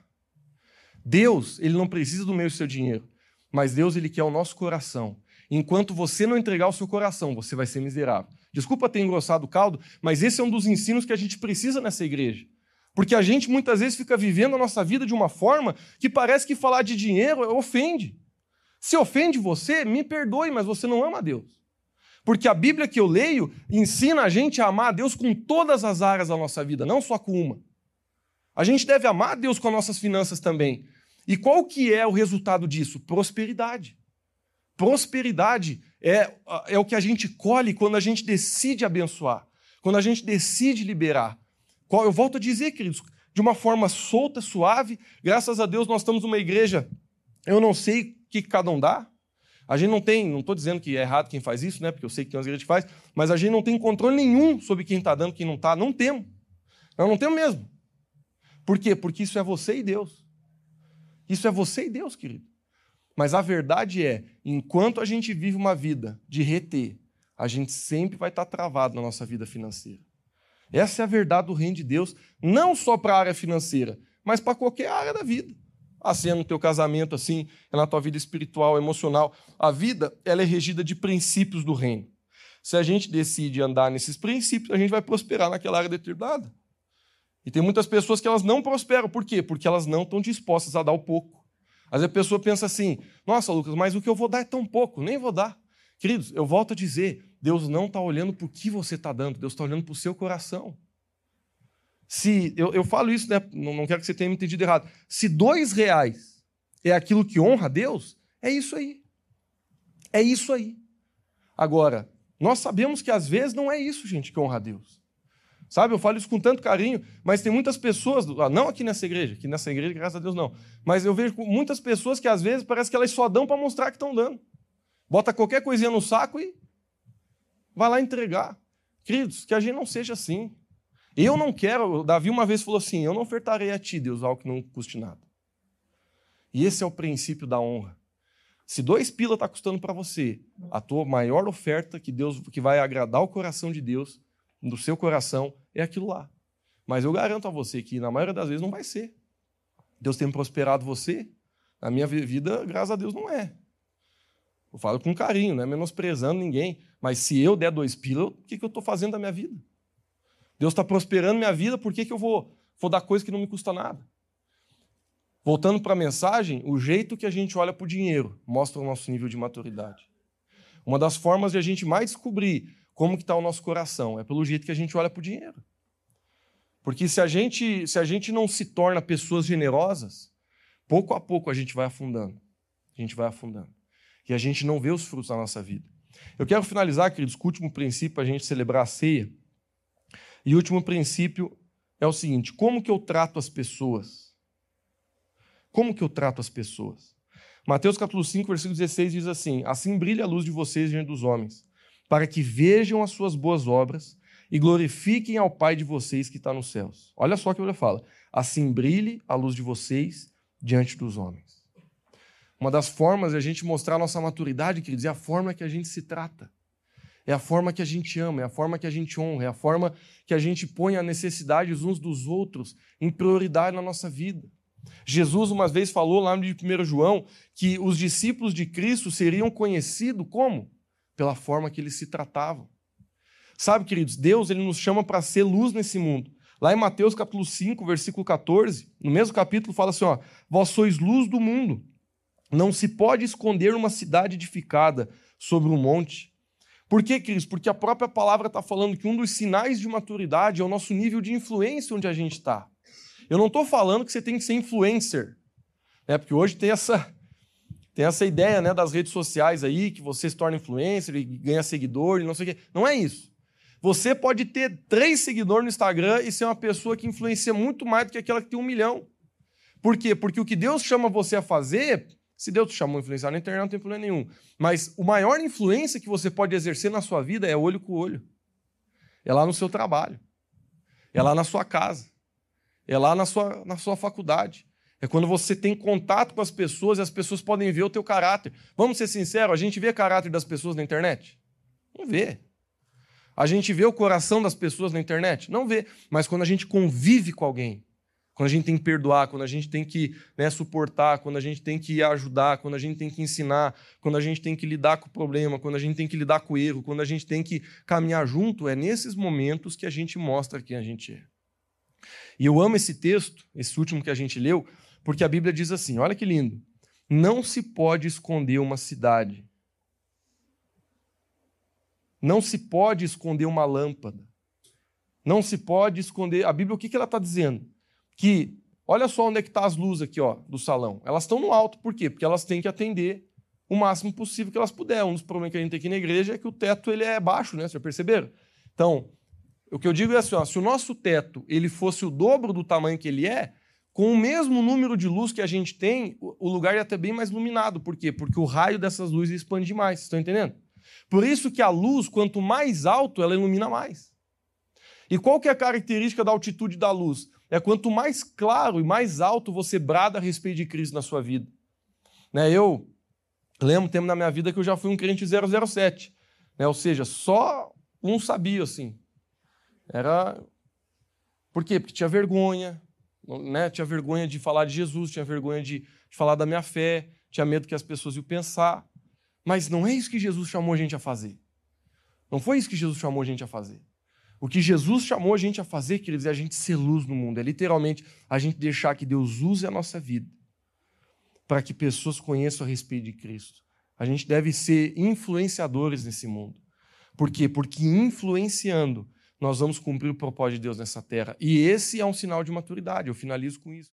Deus, ele não precisa do meu e seu dinheiro, mas Deus, ele quer o nosso coração. Enquanto você não entregar o seu coração, você vai ser miserável. Desculpa ter engrossado o caldo, mas esse é um dos ensinos que a gente precisa nessa igreja. Porque a gente muitas vezes fica vivendo a nossa vida de uma forma que parece que falar de dinheiro ofende. Se ofende você, me perdoe, mas você não ama Deus. Porque a Bíblia que eu leio ensina a gente a amar a Deus com todas as áreas da nossa vida, não só com uma. A gente deve amar a Deus com as nossas finanças também. E qual que é o resultado disso? Prosperidade. Prosperidade é, é o que a gente colhe quando a gente decide abençoar, quando a gente decide liberar. Eu volto a dizer, queridos, de uma forma solta, suave, graças a Deus nós estamos numa igreja, eu não sei o que cada um dá, a gente não tem, não estou dizendo que é errado quem faz isso, né? Porque eu sei que tem umas igrejas que faz, mas a gente não tem controle nenhum sobre quem está dando, quem não está. Não temos. Nós não temos mesmo. Por quê? Porque isso é você e Deus. Isso é você e Deus, querido. Mas a verdade é, enquanto a gente vive uma vida de reter, a gente sempre vai estar travado na nossa vida financeira. Essa é a verdade do reino de Deus, não só para a área financeira, mas para qualquer área da vida. Assim é no teu casamento, assim é na tua vida espiritual, emocional. A vida ela é regida de princípios do reino. Se a gente decide andar nesses princípios, a gente vai prosperar naquela área determinada. E tem muitas pessoas que elas não prosperam. Por quê? Porque elas não estão dispostas a dar o pouco. Às vezes a pessoa pensa assim: nossa, Lucas, mas o que eu vou dar é tão pouco, nem vou dar. Queridos, eu volto a dizer: Deus não está olhando para o que você está dando, Deus está olhando para o seu coração. Se eu, eu falo isso, né, não, não quero que você tenha me entendido errado. Se dois reais é aquilo que honra a Deus, é isso aí. É isso aí. Agora, nós sabemos que às vezes não é isso, gente, que honra a Deus. Sabe, eu falo isso com tanto carinho, mas tem muitas pessoas, ah, não aqui nessa igreja, aqui nessa igreja, graças a Deus não, mas eu vejo muitas pessoas que às vezes parece que elas só dão para mostrar que estão dando. Bota qualquer coisinha no saco e vai lá entregar. Queridos, que a gente não seja assim. Eu não quero, Davi uma vez falou assim: eu não ofertarei a ti, Deus, algo que não custe nada. E esse é o princípio da honra. Se dois pila está custando para você, a tua maior oferta que Deus que vai agradar o coração de Deus do seu coração é aquilo lá. Mas eu garanto a você que na maioria das vezes não vai ser. Deus tem prosperado você, na minha vida, graças a Deus, não é. Eu falo com carinho, não é menosprezando ninguém. Mas se eu der dois pila, o que, que eu estou fazendo da minha vida? Deus está prosperando minha vida, por que, que eu vou, vou dar coisa que não me custa nada? Voltando para a mensagem, o jeito que a gente olha para o dinheiro mostra o nosso nível de maturidade. Uma das formas de a gente mais descobrir como que está o nosso coração. É pelo jeito que a gente olha para o dinheiro. Porque se a, gente, se a gente não se torna pessoas generosas, pouco a pouco a gente vai afundando. A gente vai afundando. E a gente não vê os frutos da nossa vida. Eu quero finalizar, queridos, com o último princípio a gente celebrar a ceia. E o último princípio é o seguinte: como que eu trato as pessoas? Como que eu trato as pessoas? Mateus capítulo 5, versículo 16 diz assim: Assim brilha a luz de vocês diante dos homens, para que vejam as suas boas obras e glorifiquem ao Pai de vocês que está nos céus. Olha só o que ele fala. Assim brilhe a luz de vocês diante dos homens. Uma das formas de a gente mostrar a nossa maturidade, queridos, é a forma que a gente se trata. É a forma que a gente ama, é a forma que a gente honra, é a forma que a gente põe a necessidades uns dos outros em prioridade na nossa vida. Jesus uma vez falou lá no 1 João que os discípulos de Cristo seriam conhecidos como? pela forma que eles se tratavam. Sabe, queridos, Deus ele nos chama para ser luz nesse mundo. Lá em Mateus capítulo 5, versículo 14, no mesmo capítulo fala assim, ó: "Vós sois luz do mundo. Não se pode esconder uma cidade edificada sobre um monte." Por quê, queridos? Porque a própria palavra está falando que um dos sinais de maturidade é o nosso nível de influência onde a gente está. Eu não estou falando que você tem que ser influencer, né? porque hoje tem essa, tem essa ideia né, das redes sociais aí, que você se torna influencer e ganha seguidor e não sei o quê. Não é isso. Você pode ter três seguidores no Instagram e ser uma pessoa que influencia muito mais do que aquela que tem um milhão. Por quê? Porque o que Deus chama você a fazer, se Deus te chamou influenciar na internet, não tem problema nenhum. Mas o maior influência que você pode exercer na sua vida é olho com olho. É lá no seu trabalho. É lá na sua casa. É lá na sua, na sua faculdade. É quando você tem contato com as pessoas e as pessoas podem ver o teu caráter. Vamos ser sinceros, a gente vê caráter das pessoas na internet? Não vê. A gente vê o coração das pessoas na internet? Não vê. Mas quando a gente convive com alguém, quando a gente tem que perdoar, quando a gente tem que né, suportar, quando a gente tem que ajudar, quando a gente tem que ensinar, quando a gente tem que lidar com o problema, quando a gente tem que lidar com o erro, quando a gente tem que caminhar junto, é nesses momentos que a gente mostra quem a gente é. E eu amo esse texto, esse último que a gente leu, porque a Bíblia diz assim: olha que lindo. Não se pode esconder uma cidade. Não se pode esconder uma lâmpada. Não se pode esconder. A Bíblia, o que ela está dizendo? Que olha só onde é que tá as luzes aqui, ó, do salão. Elas estão no alto, por quê? Porque elas têm que atender o máximo possível que elas puderem. Um dos problemas que a gente tem aqui na igreja é que o teto ele é baixo, né? Vocês perceberam? Então, o que eu digo é assim, ó, se o nosso teto ele fosse o dobro do tamanho que ele é, com o mesmo número de luz que a gente tem, o lugar ia ter bem mais iluminado. Por quê? Porque o raio dessas luzes expande mais. Vocês estão entendendo? Por isso que a luz, quanto mais alto, ela ilumina mais. E qual que é a característica da altitude da luz? É quanto mais claro e mais alto você brada a respeito de Cristo na sua vida. Né? Eu lembro um tempo na minha vida que eu já fui um crente 007. Né? Ou seja, só um sabia assim. Era. Por quê? Porque tinha vergonha, né? tinha vergonha de falar de Jesus, tinha vergonha de, de falar da minha fé, tinha medo que as pessoas iam pensar. Mas não é isso que Jesus chamou a gente a fazer. Não foi isso que Jesus chamou a gente a fazer. O que Jesus chamou a gente a fazer, queridos, é a gente ser luz no mundo. É literalmente a gente deixar que Deus use a nossa vida para que pessoas conheçam a respeito de Cristo. A gente deve ser influenciadores nesse mundo. Por quê? Porque influenciando, nós vamos cumprir o propósito de Deus nessa terra. E esse é um sinal de maturidade. Eu finalizo com isso.